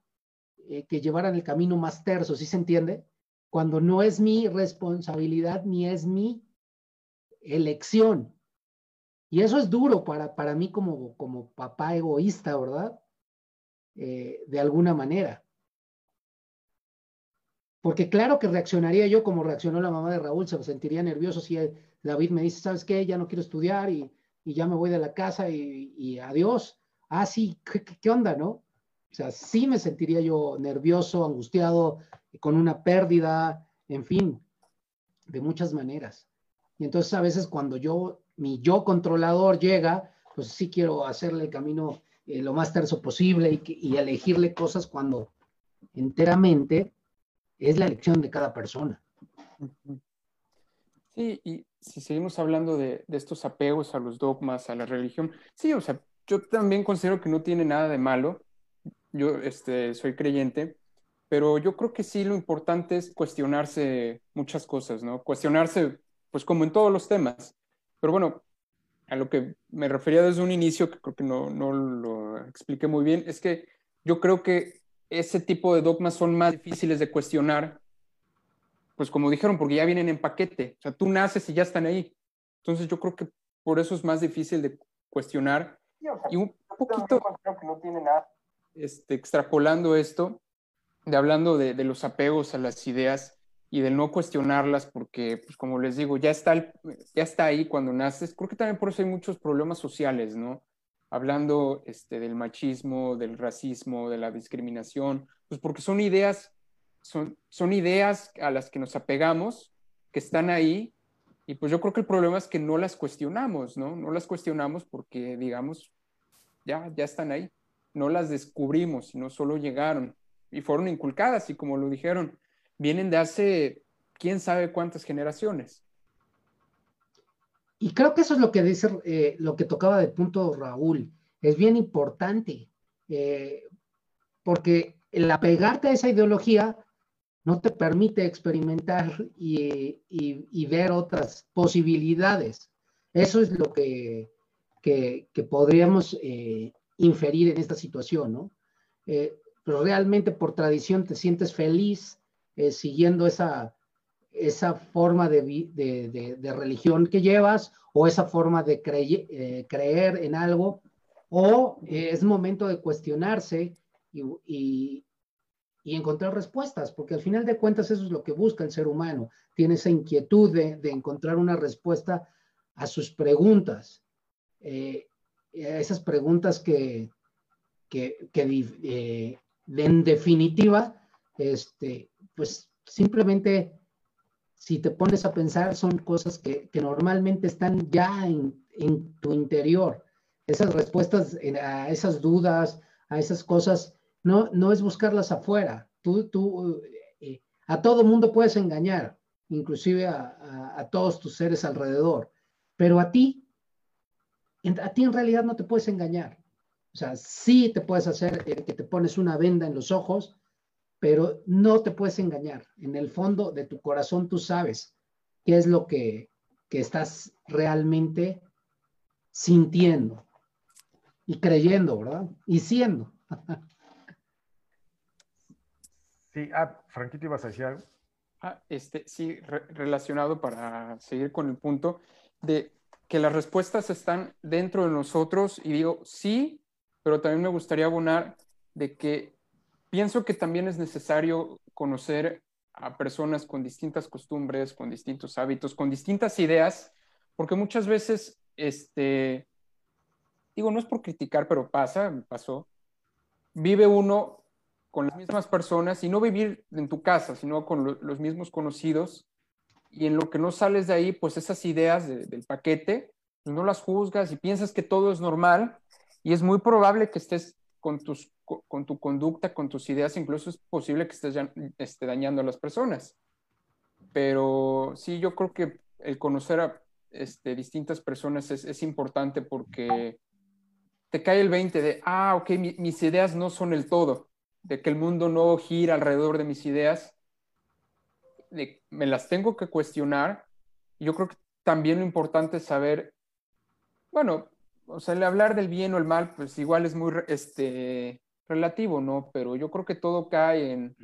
eh, que llevaran el camino más terso, ¿sí se entiende? Cuando no es mi responsabilidad ni es mi elección. Y eso es duro para, para mí como, como papá egoísta, ¿verdad? de alguna manera. Porque claro que reaccionaría yo como reaccionó la mamá de Raúl, se sentiría nervioso si David me dice, ¿sabes qué? Ya no quiero estudiar y y ya me voy de la casa y, adiós. Ah, sí, ¿qué, onda, no? O sea, sí me sentiría yo nervioso, angustiado, con una pérdida, en fin, de muchas maneras. Y entonces a veces cuando yo, mi yo controlador llega, pues sí quiero hacerle el camino eh, lo más terso posible y, y elegirle cosas cuando enteramente es la elección de cada persona. Sí, y si seguimos hablando de, estos apegos a los dogmas, a la religión, sí, o sea, yo también considero que no tiene nada de malo. Yo este, soy creyente, pero yo creo que sí lo importante es cuestionarse muchas cosas, ¿no? Cuestionarse, pues como en todos los temas. Pero bueno, a lo que me refería desde un inicio, que creo que no, no lo expliqué muy bien, es que yo creo que ese tipo de dogmas son más difíciles de cuestionar pues como dijeron, porque ya vienen en paquete. O sea, tú naces y ya están ahí. Entonces yo creo que por eso es más difícil de cuestionar. y un poquito, que no tiene nada. Este, extrapolando esto, de hablando de, de, los apegos a las ideas y de no cuestionarlas, porque, pues como les digo, ya está, ya está ahí cuando naces. Creo que también por eso hay muchos problemas sociales, ¿no? Hablando este, del machismo, del racismo, de la discriminación, pues porque son ideas son, ideas a las que nos apegamos, que están ahí, y pues yo creo que el problema es que no las cuestionamos, ¿no? No las cuestionamos porque, digamos, ya, ya están ahí. No las descubrimos, sino solo llegaron y fueron inculcadas, y como lo dijeron, vienen de hace quién sabe cuántas generaciones. Y creo que eso es lo que dice, eh, lo que tocaba de punto Raúl. Es bien importante, eh, porque el apegarte a esa ideología no te permite experimentar y, ver otras posibilidades. Eso es lo que, que, podríamos eh, inferir en esta situación, ¿no? Eh, pero realmente por tradición te sientes feliz eh, siguiendo esa, esa forma de, de, religión que llevas o esa forma de creer en algo, o es momento de cuestionarse y, y encontrar respuestas, porque al final de cuentas eso es lo que busca el ser humano, tiene esa inquietud de, encontrar una respuesta a sus preguntas, eh, esas preguntas que, que, eh, en definitiva, este, pues simplemente si te pones a pensar son cosas que, normalmente están ya en, en, tu interior. Esas respuestas a esas dudas, a esas cosas no, no es buscarlas afuera. Tú, tú, eh, a todo mundo puedes engañar, inclusive a, todos tus seres alrededor, pero a ti, a ti en realidad no te puedes engañar. O sea, sí te puedes hacer que te pones una venda en los ojos, pero no te puedes engañar. En el fondo de tu corazón tú sabes qué es lo que, que estás realmente sintiendo y creyendo, ¿verdad? Y siendo. [laughs] Sí, ah, Franquito, ¿ibas a decir algo? Ah, este, sí, re- relacionado para seguir con el punto de que las respuestas están dentro de nosotros y digo sí, pero también me gustaría abonar de que pienso que también es necesario conocer a personas con distintas costumbres, con distintos hábitos, con distintas ideas, porque muchas veces, este, digo, no es por criticar, pero pasa, me pasó, vive uno con las mismas personas y no vivir en tu casa, sino con lo- los mismos conocidos. Y en lo que no sales de ahí, pues esas ideas de- del paquete, pues no las juzgas y piensas que todo es normal y es muy probable que estés con, tus, co- con tu conducta, con tus ideas, incluso es posible que estés ya- este, dañando a las personas. Pero sí, yo creo que el conocer a este, distintas personas es, es importante porque te cae el 20 de, ah, ok, mi- mis ideas no son el todo, de que el mundo no gira alrededor de mis ideas, de, me las tengo que cuestionar. Yo creo que también lo importante es saber, bueno, o sea, el hablar del bien o el mal, pues igual es muy este, relativo, ¿no? Pero yo creo que todo cae en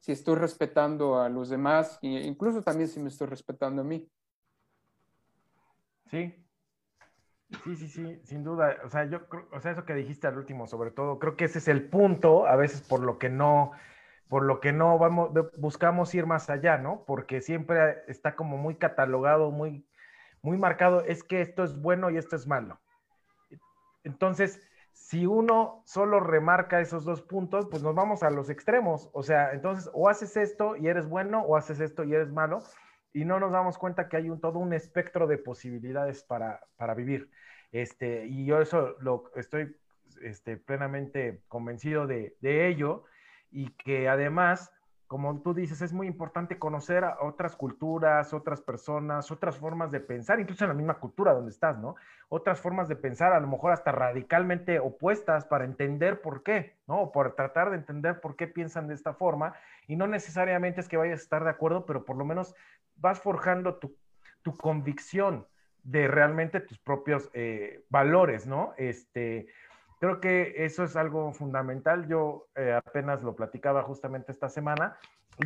si estoy respetando a los demás e incluso también si me estoy respetando a mí. Sí. Sí, sí, sí, sin duda. O sea, yo creo, o sea, eso que dijiste al último, sobre todo, creo que ese es el punto, a veces por lo que no, por lo que no vamos, buscamos ir más allá, ¿no? Porque siempre está como muy catalogado, muy, muy marcado, es que esto es bueno y esto es malo. Entonces, si uno solo remarca esos dos puntos, pues nos vamos a los extremos. O sea, entonces, o haces esto y eres bueno, o haces esto y eres malo, y no nos damos cuenta que hay un, todo un espectro de posibilidades para, para vivir. Este, y yo eso lo estoy este, plenamente convencido de, de ello, y que además, como tú dices, es muy importante conocer a otras culturas, otras personas, otras formas de pensar, incluso en la misma cultura donde estás, ¿no? Otras formas de pensar, a lo mejor hasta radicalmente opuestas para entender por qué, ¿no? O por tratar de entender por qué piensan de esta forma. Y no necesariamente es que vayas a estar de acuerdo, pero por lo menos vas forjando tu, tu convicción de realmente tus propios eh, valores, ¿no? Este, creo que eso es algo fundamental. Yo eh, apenas lo platicaba justamente esta semana.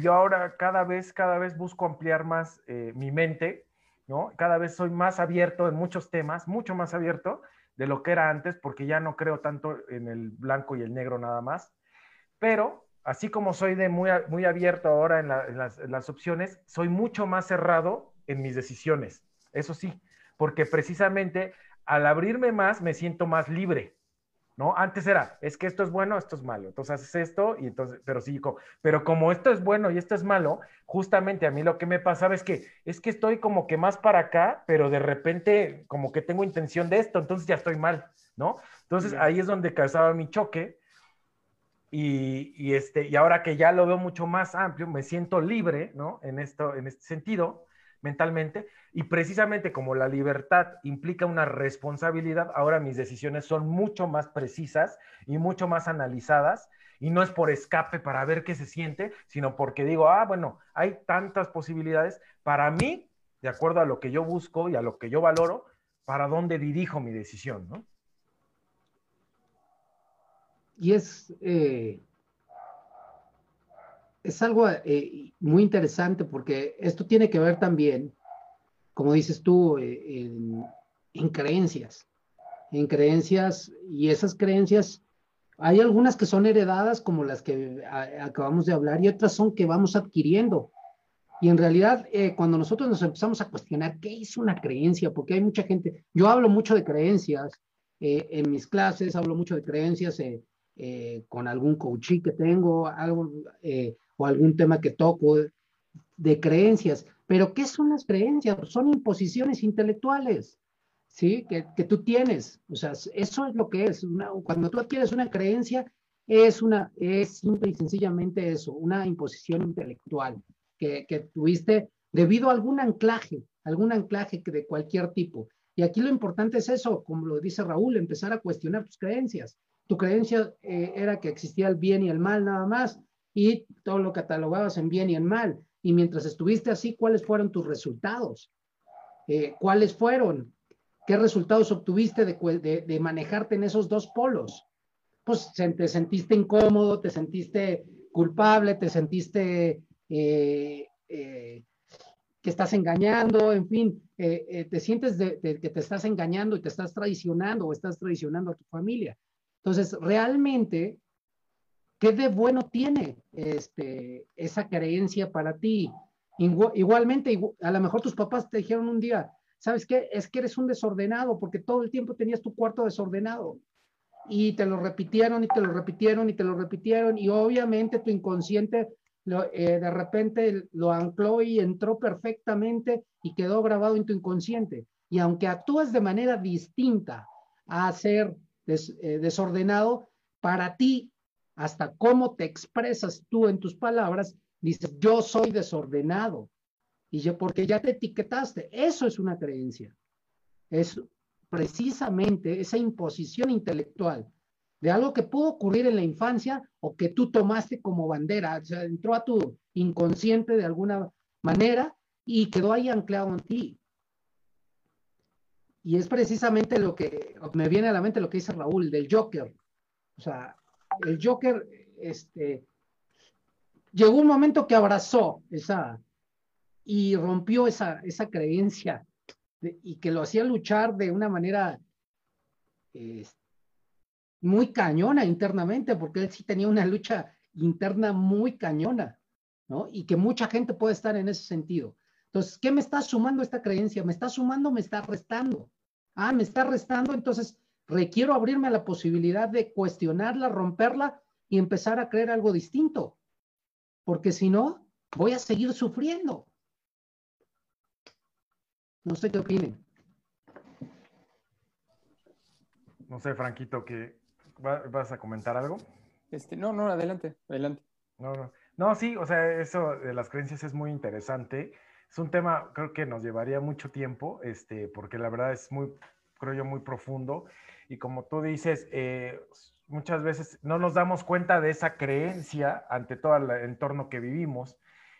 Yo ahora cada vez, cada vez busco ampliar más eh, mi mente, ¿no? Cada vez soy más abierto en muchos temas, mucho más abierto de lo que era antes, porque ya no creo tanto en el blanco y el negro nada más. Pero así como soy de muy, muy abierto ahora en, la, en, las, en, las, opciones, soy mucho más cerrado en mis decisiones. Eso sí, porque precisamente al abrirme más me siento más libre. ¿No? Antes era, es que esto es bueno, esto es malo. Entonces haces esto y entonces, pero sí, pero como esto es bueno y esto es malo, justamente a mí lo que me pasaba es que, es que estoy como que más para acá, pero de repente como que tengo intención de esto, entonces ya estoy mal, ¿no? Entonces sí. ahí es donde causaba mi choque y, y, este, y ahora que ya lo veo mucho más amplio, me siento libre, ¿no? En, esto, en este sentido, mentalmente, y precisamente como la libertad implica una responsabilidad, ahora mis decisiones son mucho más precisas y mucho más analizadas, y no es por escape para ver qué se siente, sino porque digo, ah, bueno, hay tantas posibilidades para mí, de acuerdo a lo que yo busco y a lo que yo valoro, para dónde dirijo mi decisión, ¿no? y es, eh, es algo eh, muy interesante porque esto tiene que ver también, como dices tú, eh, en, en, creencias, en creencias y esas creencias, hay algunas que son heredadas como las que a, acabamos de hablar y otras son que vamos adquiriendo. Y en realidad, cuando nosotros nos empezamos a cuestionar qué es una creencia, porque hay mucha gente, yo hablo mucho de creencias en mis clases, hablo mucho de creencias eh, con algún coaching que tengo, algo, eh, o algún tema que toco de, creencias. Pero, ¿qué son las creencias? Son imposiciones intelectuales, ¿sí? Que, que, tú tienes. O sea, eso es lo que es. Una, cuando tú adquieres una creencia, es, una, es simple y sencillamente eso, una imposición intelectual que, que tuviste debido a algún anclaje, algún anclaje que de cualquier tipo. Y aquí lo importante es eso, como lo dice Raúl, empezar a cuestionar tus creencias tu creencia eh, era que existía el bien y el mal nada más, y todo lo catalogabas en bien y en mal. Y mientras estuviste así, ¿cuáles fueron tus resultados? Eh, ¿Cuáles fueron? ¿Qué resultados obtuviste de, de, manejarte en esos dos polos? Pues te sentiste incómodo, te sentiste culpable, te sentiste eh, eh, que estás engañando, en fin, te sientes que te estás engañando y te estás traicionando o estás traicionando a tu familia. Entonces, realmente ¿Qué de bueno tiene este, esa creencia para ti? Igualmente, a lo mejor tus papás te dijeron un día, ¿sabes qué? Es que eres un desordenado porque todo el tiempo tenías tu cuarto desordenado. Y te lo repitieron y te lo repitieron y te lo repitieron y obviamente tu inconsciente eh, de repente lo ancló y entró perfectamente y quedó grabado en tu inconsciente. Y aunque actúas de manera distinta a ser eh, desordenado, para ti hasta cómo te expresas tú en tus palabras, dices, yo soy desordenado. Y yo, porque ya te etiquetaste, eso es una creencia. Es precisamente esa imposición intelectual de algo que pudo ocurrir en la infancia o que tú tomaste como bandera, o sea, entró a tu inconsciente de alguna manera y quedó ahí anclado en ti. Y es precisamente lo que me viene a la mente lo que dice Raúl del Joker. O sea, el Joker, este, llegó un momento que abrazó esa y rompió esa, esa creencia y que lo hacía luchar de una manera muy cañona internamente, porque él sí tenía una lucha interna muy cañona, ¿no? Y que mucha gente puede estar en ese sentido. Entonces, ¿qué me está sumando esta creencia? ¿Me está sumando me está restando? Ah, me está restando, entonces requiero abrirme a la posibilidad de cuestionarla, romperla y empezar a creer algo distinto. Porque si no, voy a seguir sufriendo. No sé qué opinen. No sé, Franquito, que vas a comentar algo. Este, no, no, adelante, adelante. No, no. No, sí, o sea, eso de las creencias es muy interesante. Es un tema, creo que nos llevaría mucho tiempo, este, porque la verdad es muy, creo yo, muy profundo. Y como tú dices, eh, muchas veces no nos damos cuenta de esa creencia ante todo el entorno que vivimos.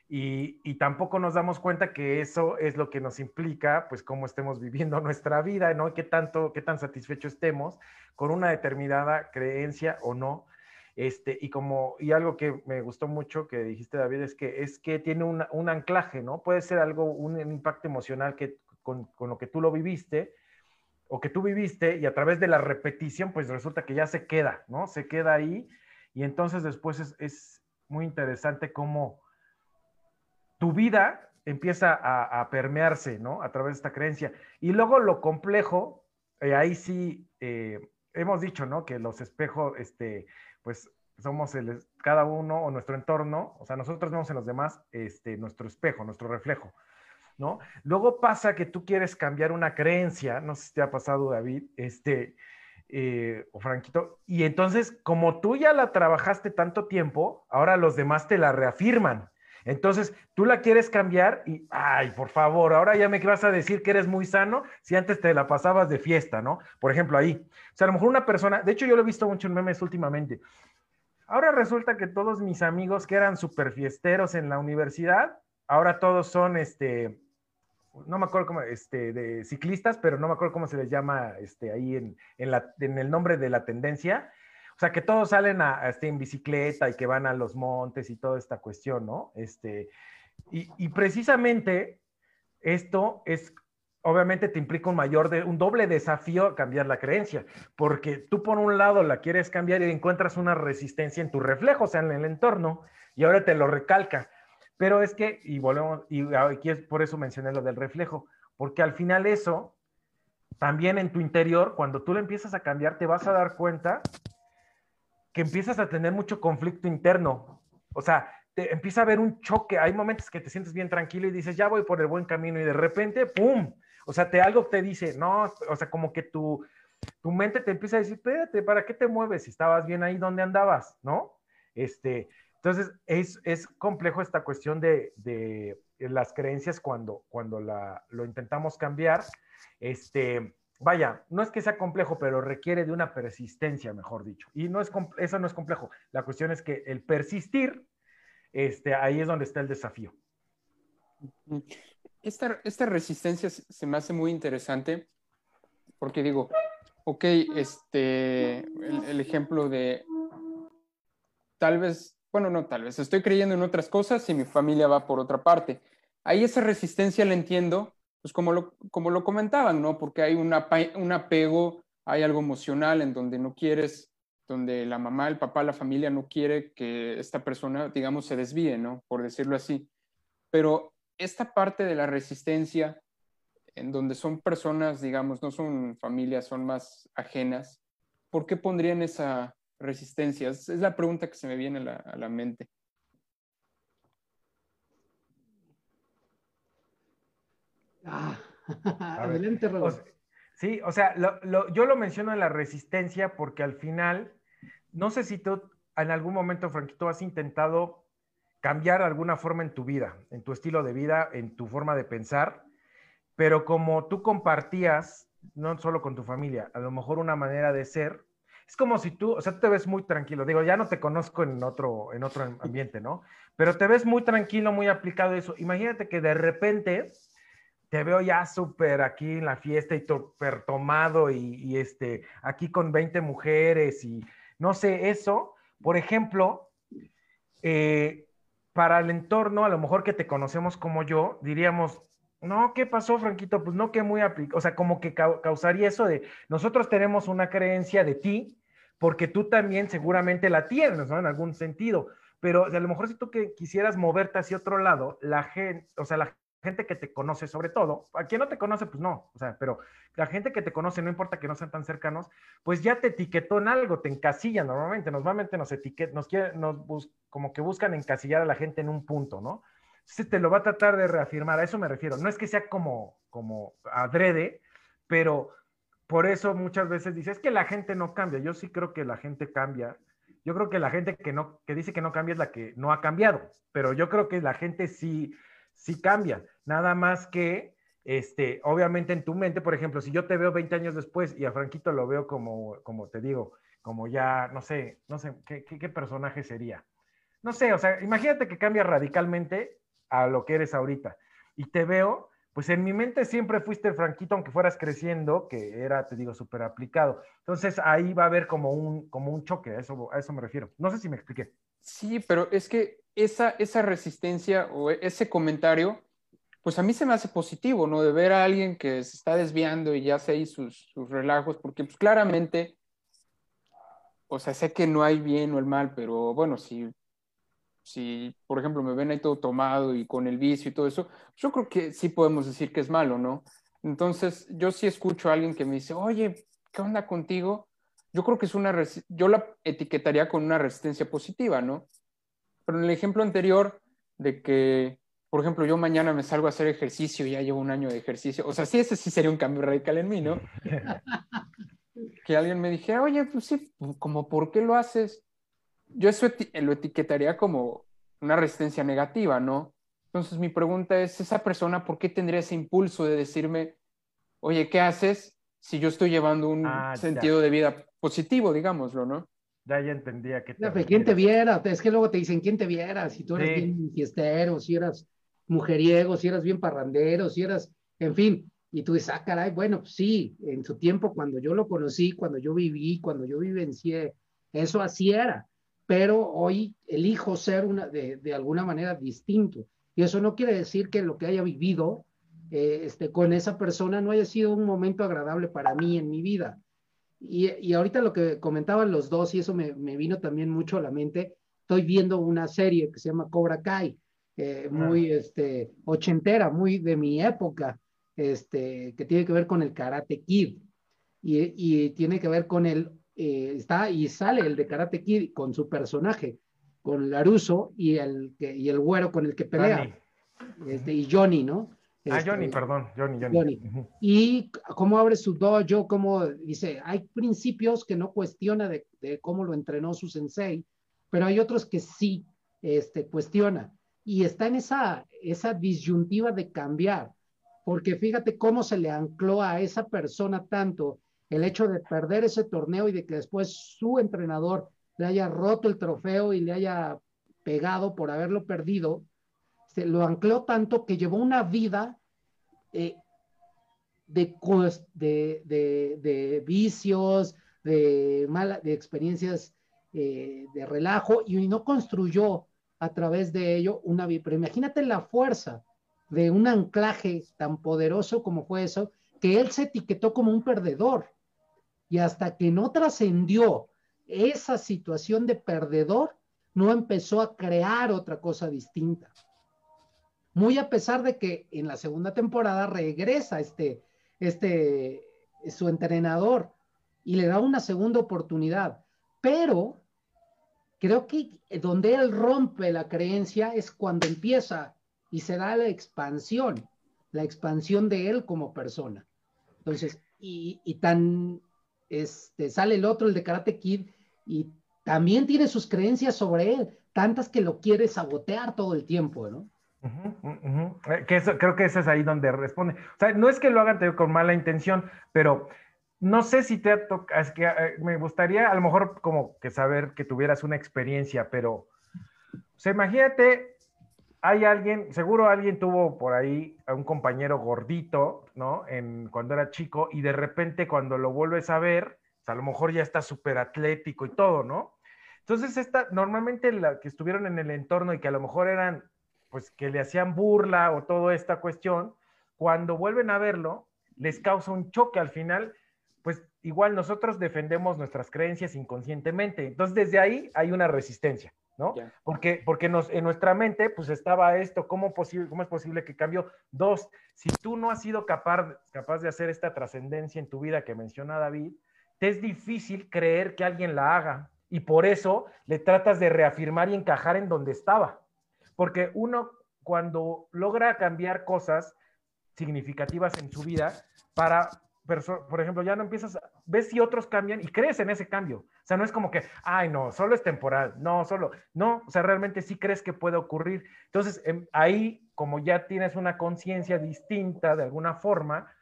Y, tampoco nos damos cuenta que eso es lo que nos implica, pues, cómo estemos viviendo [laughs] nuestra vida, ¿no? Qué tanto, qué tan satisfechos estemos con una determinada creencia o no. Este, y como, y algo que me gustó mucho que dijiste, David, es que es que tiene un anclaje, ¿no? Puede ser algo, un, impacto emocional que con, con, lo que tú lo viviste, o que tú viviste y a través de la repetición, pues resulta que ya se queda, ¿no? Se queda ahí y entonces después es, muy interesante cómo tu vida empieza a, permearse, ¿no? A través de esta creencia. Y luego lo complejo, eh, ahí sí, eh, hemos dicho, ¿no? Que los espejos, este, pues somos cada uno o nuestro entorno, o sea, nosotros vemos en los demás, este, nuestro espejo, nuestro reflejo. ¿No? Luego pasa que tú quieres cambiar una creencia, no sé si te ha pasado, David, este, eh, o Franquito, y entonces, como tú ya la trabajaste tanto tiempo, ahora los demás te la reafirman. Entonces, tú la quieres cambiar y, ay, por favor, ahora ya me vas a decir que eres muy sano si antes te la pasabas de fiesta, ¿no? Por ejemplo, ahí. O sea, a lo mejor una persona, de hecho yo lo he visto mucho en memes últimamente. Ahora resulta que todos mis amigos que eran súper fiesteros en la universidad, ahora todos son, este, no me acuerdo cómo, este, de ciclistas, pero no me acuerdo cómo se les llama este, ahí en, en, el nombre de la tendencia. O sea, que todos salen a, este, en bicicleta y que van a los montes y toda esta cuestión, ¿no? Este, y, y precisamente esto es, obviamente te implica un mayor, de, un doble desafío cambiar la creencia, porque tú por un lado la quieres cambiar y encuentras una resistencia en tu reflejo, sea, en el entorno, y ahora te lo recalca. Pero es que, y volvemos, y aquí es por eso mencioné lo del reflejo, porque al final eso, también en tu interior, cuando tú lo empiezas a cambiar, te vas a dar cuenta que empiezas a tener mucho conflicto interno. O sea, te empieza a haber un choque. Hay momentos que te sientes bien tranquilo y dices, ya voy por el buen camino, y de repente, ¡pum! O sea, te, algo te dice, no, o sea, como que tu, tu mente te empieza a decir, espérate, ¿para qué te mueves si estabas bien ahí donde andabas? ¿No? Este, entonces, es, complejo esta cuestión de, las creencias cuando, cuando lo intentamos cambiar. Este, vaya, no es que sea complejo, pero requiere de una persistencia, mejor dicho. Y no es, eso no es complejo. La cuestión es que el persistir, este, ahí es donde está el desafío. Esta, esta resistencia se me hace muy interesante porque digo, ok, este, el, el ejemplo de tal vez, bueno, no tal vez, estoy creyendo en otras cosas y mi familia va por otra parte. Ahí esa resistencia la entiendo, pues como lo, como lo comentaban, ¿no? Porque hay un apego, hay algo emocional en donde no quieres, donde la mamá, el papá, la familia no quiere que esta persona, digamos, se desvíe, ¿no? Por decirlo así. Pero esta parte de la resistencia, en donde son personas, digamos, no son familias, son más ajenas, ¿por qué pondrían esa resistencia? Es, la pregunta que se me viene a la, a la mente. Ah, [laughs] adelante, sí, o sea, yo lo menciono en la resistencia porque al final, no sé si tú en algún momento, Franquito, has intentado cambiar alguna forma en tu vida, en tu estilo de vida, en tu forma de pensar, pero como tú compartías, no solo con tu familia, a lo mejor una manera de ser, es como si tú, o sea, te ves muy tranquilo. Digo, ya no te conozco en otro, en otro ambiente, ¿no? Pero te ves muy tranquilo, muy aplicado eso. Imagínate que de repente te veo ya súper aquí en la fiesta y súper tomado y, este, aquí con 20 mujeres y no sé, eso, por ejemplo, eh, para el entorno, a lo mejor que te conocemos como yo, diríamos, no, ¿qué pasó, Franquito? Pues no, que muy aplicado, o sea, como que causaría eso de, nosotros tenemos una creencia de ti, porque tú también seguramente la tienes, ¿no? En algún sentido, pero a lo mejor si tú que quisieras moverte hacia otro lado, la gente, o sea, la gente que te conoce sobre todo, a quien no te conoce, pues no, o sea, pero la gente que te conoce, no importa que no sean tan cercanos, pues ya te etiquetó en algo, te encasilla normalmente, normalmente nos etiquetan, nos quieren, nos como que buscan encasillar a la gente en un punto, ¿no? Entonces te lo va a tratar de reafirmar, a eso me refiero, no es que sea como, como adrede, pero por eso muchas veces dice, es que la gente no cambia, yo sí creo que la gente cambia, yo creo que la gente que no, que dice que no cambia es la que no ha cambiado, pero yo creo que la gente sí, sí cambia. Nada más que, este, obviamente en tu mente, por ejemplo, si yo te veo 20 años después y a Franquito lo veo como, como te digo, como ya, no sé, no sé, ¿qué, qué, personaje sería? No sé, o sea, imagínate que cambia radicalmente a lo que eres ahorita. Y te veo, pues en mi mente siempre fuiste Franquito, aunque fueras creciendo, que era, te digo, súper aplicado. Entonces ahí va a haber como un, como un choque, a eso, a eso me refiero. No sé si me expliqué. Sí, pero es que esa, esa resistencia o ese comentario, pues a mí se me hace positivo, ¿no? De ver a alguien que se está desviando y ya hace ahí sus, sus relajos, porque pues claramente, o sea, sé que no hay bien o el mal, pero bueno, si, si, por ejemplo, me ven ahí todo tomado y con el vicio y todo eso, yo creo que sí podemos decir que es malo, ¿no? Entonces, yo sí escucho a alguien que me dice, oye, ¿qué onda contigo? yo creo que es una, yo la etiquetaría con una resistencia positiva, ¿no? Pero en el ejemplo anterior de que, por ejemplo, yo mañana me salgo a hacer ejercicio y ya llevo un año de ejercicio, o sea, sí, ese sí sería un cambio radical en mí, ¿no? [laughs] que alguien me dijera, oye, pues sí, como, ¿por qué lo haces? Yo eso lo etiquetaría como una resistencia negativa, ¿no? Entonces mi pregunta es, esa persona, ¿por qué tendría ese impulso de decirme, oye, ¿qué haces si yo estoy llevando un ah, sentido de vida positivo, digámoslo, ¿no? Ya, ya entendía que te ¿Quién te viera? Es que luego te dicen, ¿quién te viera? Si tú eres bien fiestero, si eras mujeriego, si eras bien parrandero, si eras, en fin. Y tú dices, ah, caray, bueno, pues sí, en su tiempo, cuando yo lo conocí, cuando yo viví, cuando yo vivencié, eso así era. Pero hoy elijo ser una, de, de alguna manera distinto. Y eso no quiere decir que lo que haya vivido eh, este, con esa persona no haya sido un momento agradable para mí en mi vida. Y, y ahorita lo que comentaban los dos, y eso me, me, vino también mucho a la mente, estoy viendo una serie que se llama Cobra Kai, eh, muy este, ochentera, muy de mi época, este, que tiene que ver con el Karate Kid. Y, y tiene que ver con el, eh, está y sale el de Karate Kid con su personaje, con Laruso y el, y el güero con el que pelea. Este, y Johnny, ¿no? Ah, Johnny, este, perdón, Johnny, Johnny. Y cómo abre su dojo, cómo dice, hay principios que no cuestiona de, cómo lo entrenó su sensei, pero hay otros que sí este, cuestiona. Y está en esa, esa disyuntiva de cambiar, porque fíjate cómo se le ancló a esa persona tanto el hecho de perder ese torneo y de que después su entrenador le haya roto el trofeo y le haya pegado por haberlo perdido, se lo ancló tanto que llevó una vida eh, de, de, vicios, de, mala, de experiencias eh, de relajo y no construyó a través de ello una vida. Pero imagínate la fuerza de un anclaje tan poderoso como fue eso, que él se etiquetó como un perdedor. Y hasta que no trascendió esa situación de perdedor, no empezó a crear otra cosa distinta. Muy a pesar de que en la segunda temporada regresa este, este, su entrenador y le da una segunda oportunidad. Pero creo que donde él rompe la creencia es cuando empieza y se da la expansión, la expansión de él como persona. Entonces, y, y tan, este, sale el otro, el de Karate Kid, y también tiene sus creencias sobre él, tantas que lo quiere sabotear todo el tiempo, ¿no? Eh, que eso, creo que ese es ahí donde responde. O sea, no es que lo hagan con mala intención, pero no sé si te ha tocado, que eh, me gustaría a lo mejor como que saber que tuvieras una experiencia, pero, o sea, imagínate, hay alguien, seguro alguien tuvo por ahí a un compañero gordito, ¿no? En, cuando era chico y de repente cuando lo vuelves a ver, a lo mejor ya está súper atlético y todo, ¿no? Entonces, esta, normalmente la que estuvieron en el entorno y que a lo mejor eran, pues, que le hacían burla o toda esta cuestión, cuando vuelven a verlo, les causa un choque al final, pues igual nosotros defendemos nuestras creencias inconscientemente. Entonces, desde ahí hay una resistencia, ¿no? Porque, porque nos, en nuestra mente, pues estaba esto, ¿cómo, posible, ¿cómo es posible que cambió? Dos, si tú no has sido capaz, capaz de hacer esta trascendencia en tu vida que menciona David, te es difícil creer que alguien la haga y por eso le tratas de reafirmar y encajar en donde estaba. Porque uno cuando logra cambiar cosas significativas en su vida, para, por ejemplo, ya no empiezas, ves si otros cambian y crees en ese cambio. O sea, no es como que, ay, no, solo es temporal, no, solo, no, o sea, realmente sí crees que puede ocurrir. Entonces, em, ahí, como ya tienes una conciencia distinta de alguna forma,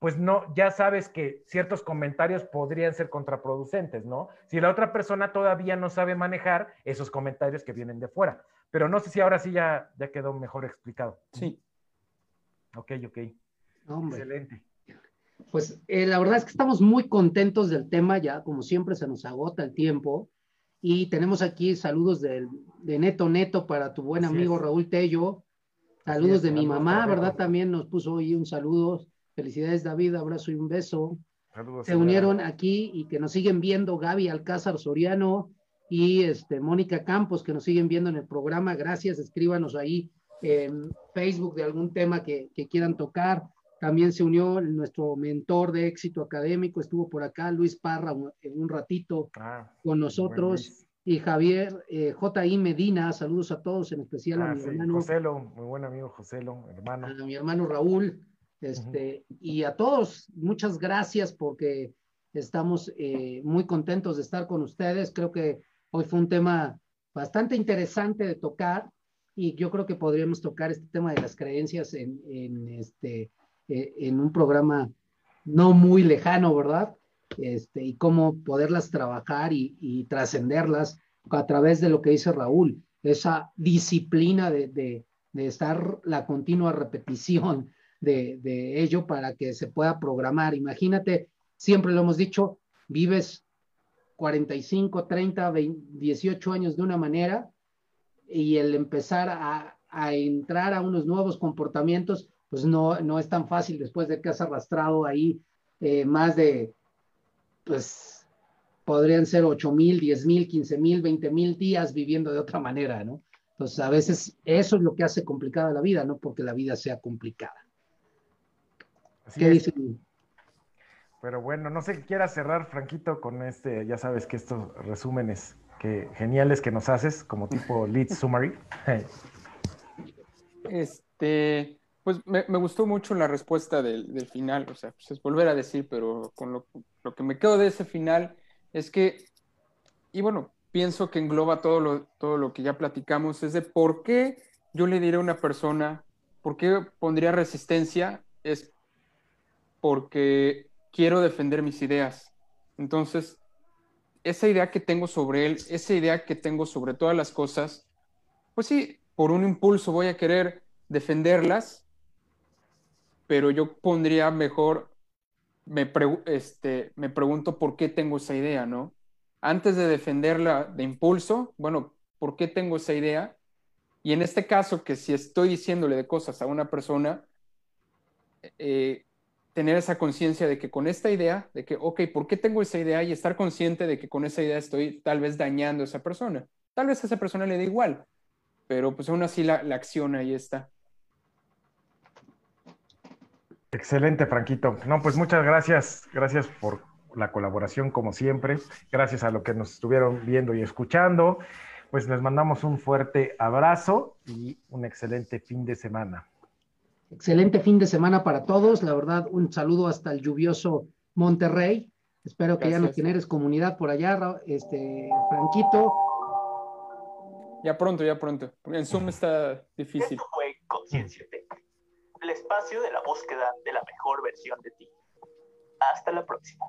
pues no, ya sabes que ciertos comentarios podrían ser contraproducentes, ¿no? Si la otra persona todavía no sabe manejar esos comentarios que vienen de fuera. Pero no sé si ahora sí ya, ya quedó mejor explicado. Sí. Ok, ok. Excelente. Pues eh, la verdad es que estamos muy contentos del tema, ya como siempre se nos agota el tiempo. Y tenemos aquí saludos de, Neto Neto para tu buen amigo Raúl Tello. Saludos de mi mamá, ¿verdad? También nos puso hoy un saludo Felicidades, David, abrazo y un beso. Se unieron aquí y que nos siguen viendo Gaby Alcázar Soriano y este, Mónica Campos, que nos siguen viendo en el programa. Gracias, escríbanos ahí en Facebook de algún tema que, quieran tocar. También se unió nuestro mentor de éxito académico, estuvo por acá, Luis Parra, un, un ratito ah, con nosotros. Y Javier eh, J.I. Medina, saludos a todos, en especial a ah, mi hermano. Joselo, muy buen amigo Joselo, hermano. A mi hermano Raúl, este, Y a todos, muchas gracias porque estamos eh, muy contentos de estar con ustedes. Creo que hoy fue un tema bastante interesante de tocar y yo creo que podríamos tocar este tema de las creencias en, en este, eh, en un programa no muy lejano, ¿verdad? Este, y cómo poderlas trabajar y, y trascenderlas a través de lo que dice Raúl, esa disciplina de, de, de estar la continua repetición de, ello para que se pueda programar. Imagínate, siempre lo hemos dicho, vives 45, 30, 18 años de una manera y el empezar a, entrar a unos nuevos comportamientos, pues no, no es tan fácil después de que has arrastrado ahí eh, más de, pues podrían ser 8 mil, 10 mil, 15 mil, 20 mil días viviendo de otra manera, ¿no? Entonces, a veces eso es lo que hace complicada la vida, no porque la vida sea complicada. ¿Qué Pero bueno, no sé qué quieras cerrar, Franquito, con este, ya sabes que estos resúmenes que geniales que nos haces, como tipo [laughs] lead summary. Este, pues me, gustó mucho la respuesta del, final, o sea, pues es volver a decir, pero con lo, que me quedo de ese final es que, y bueno, pienso que engloba todo lo, todo lo que ya platicamos, es de por qué yo le diré a una persona, por qué pondría resistencia, es porque quiero defender mis ideas. Entonces, esa idea que tengo sobre él, esa idea que tengo sobre todas las cosas, pues sí, por un impulso voy a querer defenderlas, pero yo pondría mejor, me, este, me pregunto por qué tengo esa idea, ¿no? Antes de defenderla de impulso, bueno, ¿por qué tengo esa idea? Y en este caso, que si estoy diciéndole de cosas a una persona, eh, tener esa conciencia de que con esta idea, de que, ok, ¿por qué tengo esa idea? Y estar consciente de que con esa idea estoy tal vez dañando a esa persona. Tal vez a esa persona le da igual, pero pues aún así la, la acción ahí está. Excelente, Franquito. No, pues muchas gracias. Gracias por la colaboración, como siempre. Gracias a lo que nos estuvieron viendo y escuchando. Pues les mandamos un fuerte abrazo y un excelente fin de semana. Excelente fin de semana para todos. La verdad, un saludo hasta el lluvioso Monterrey. Espero que ya no generes comunidad por allá, este Franquito. Ya pronto, ya pronto. En Zoom está difícil. Esto fue Conciencia El espacio de la búsqueda de la mejor versión de ti. Hasta la próxima.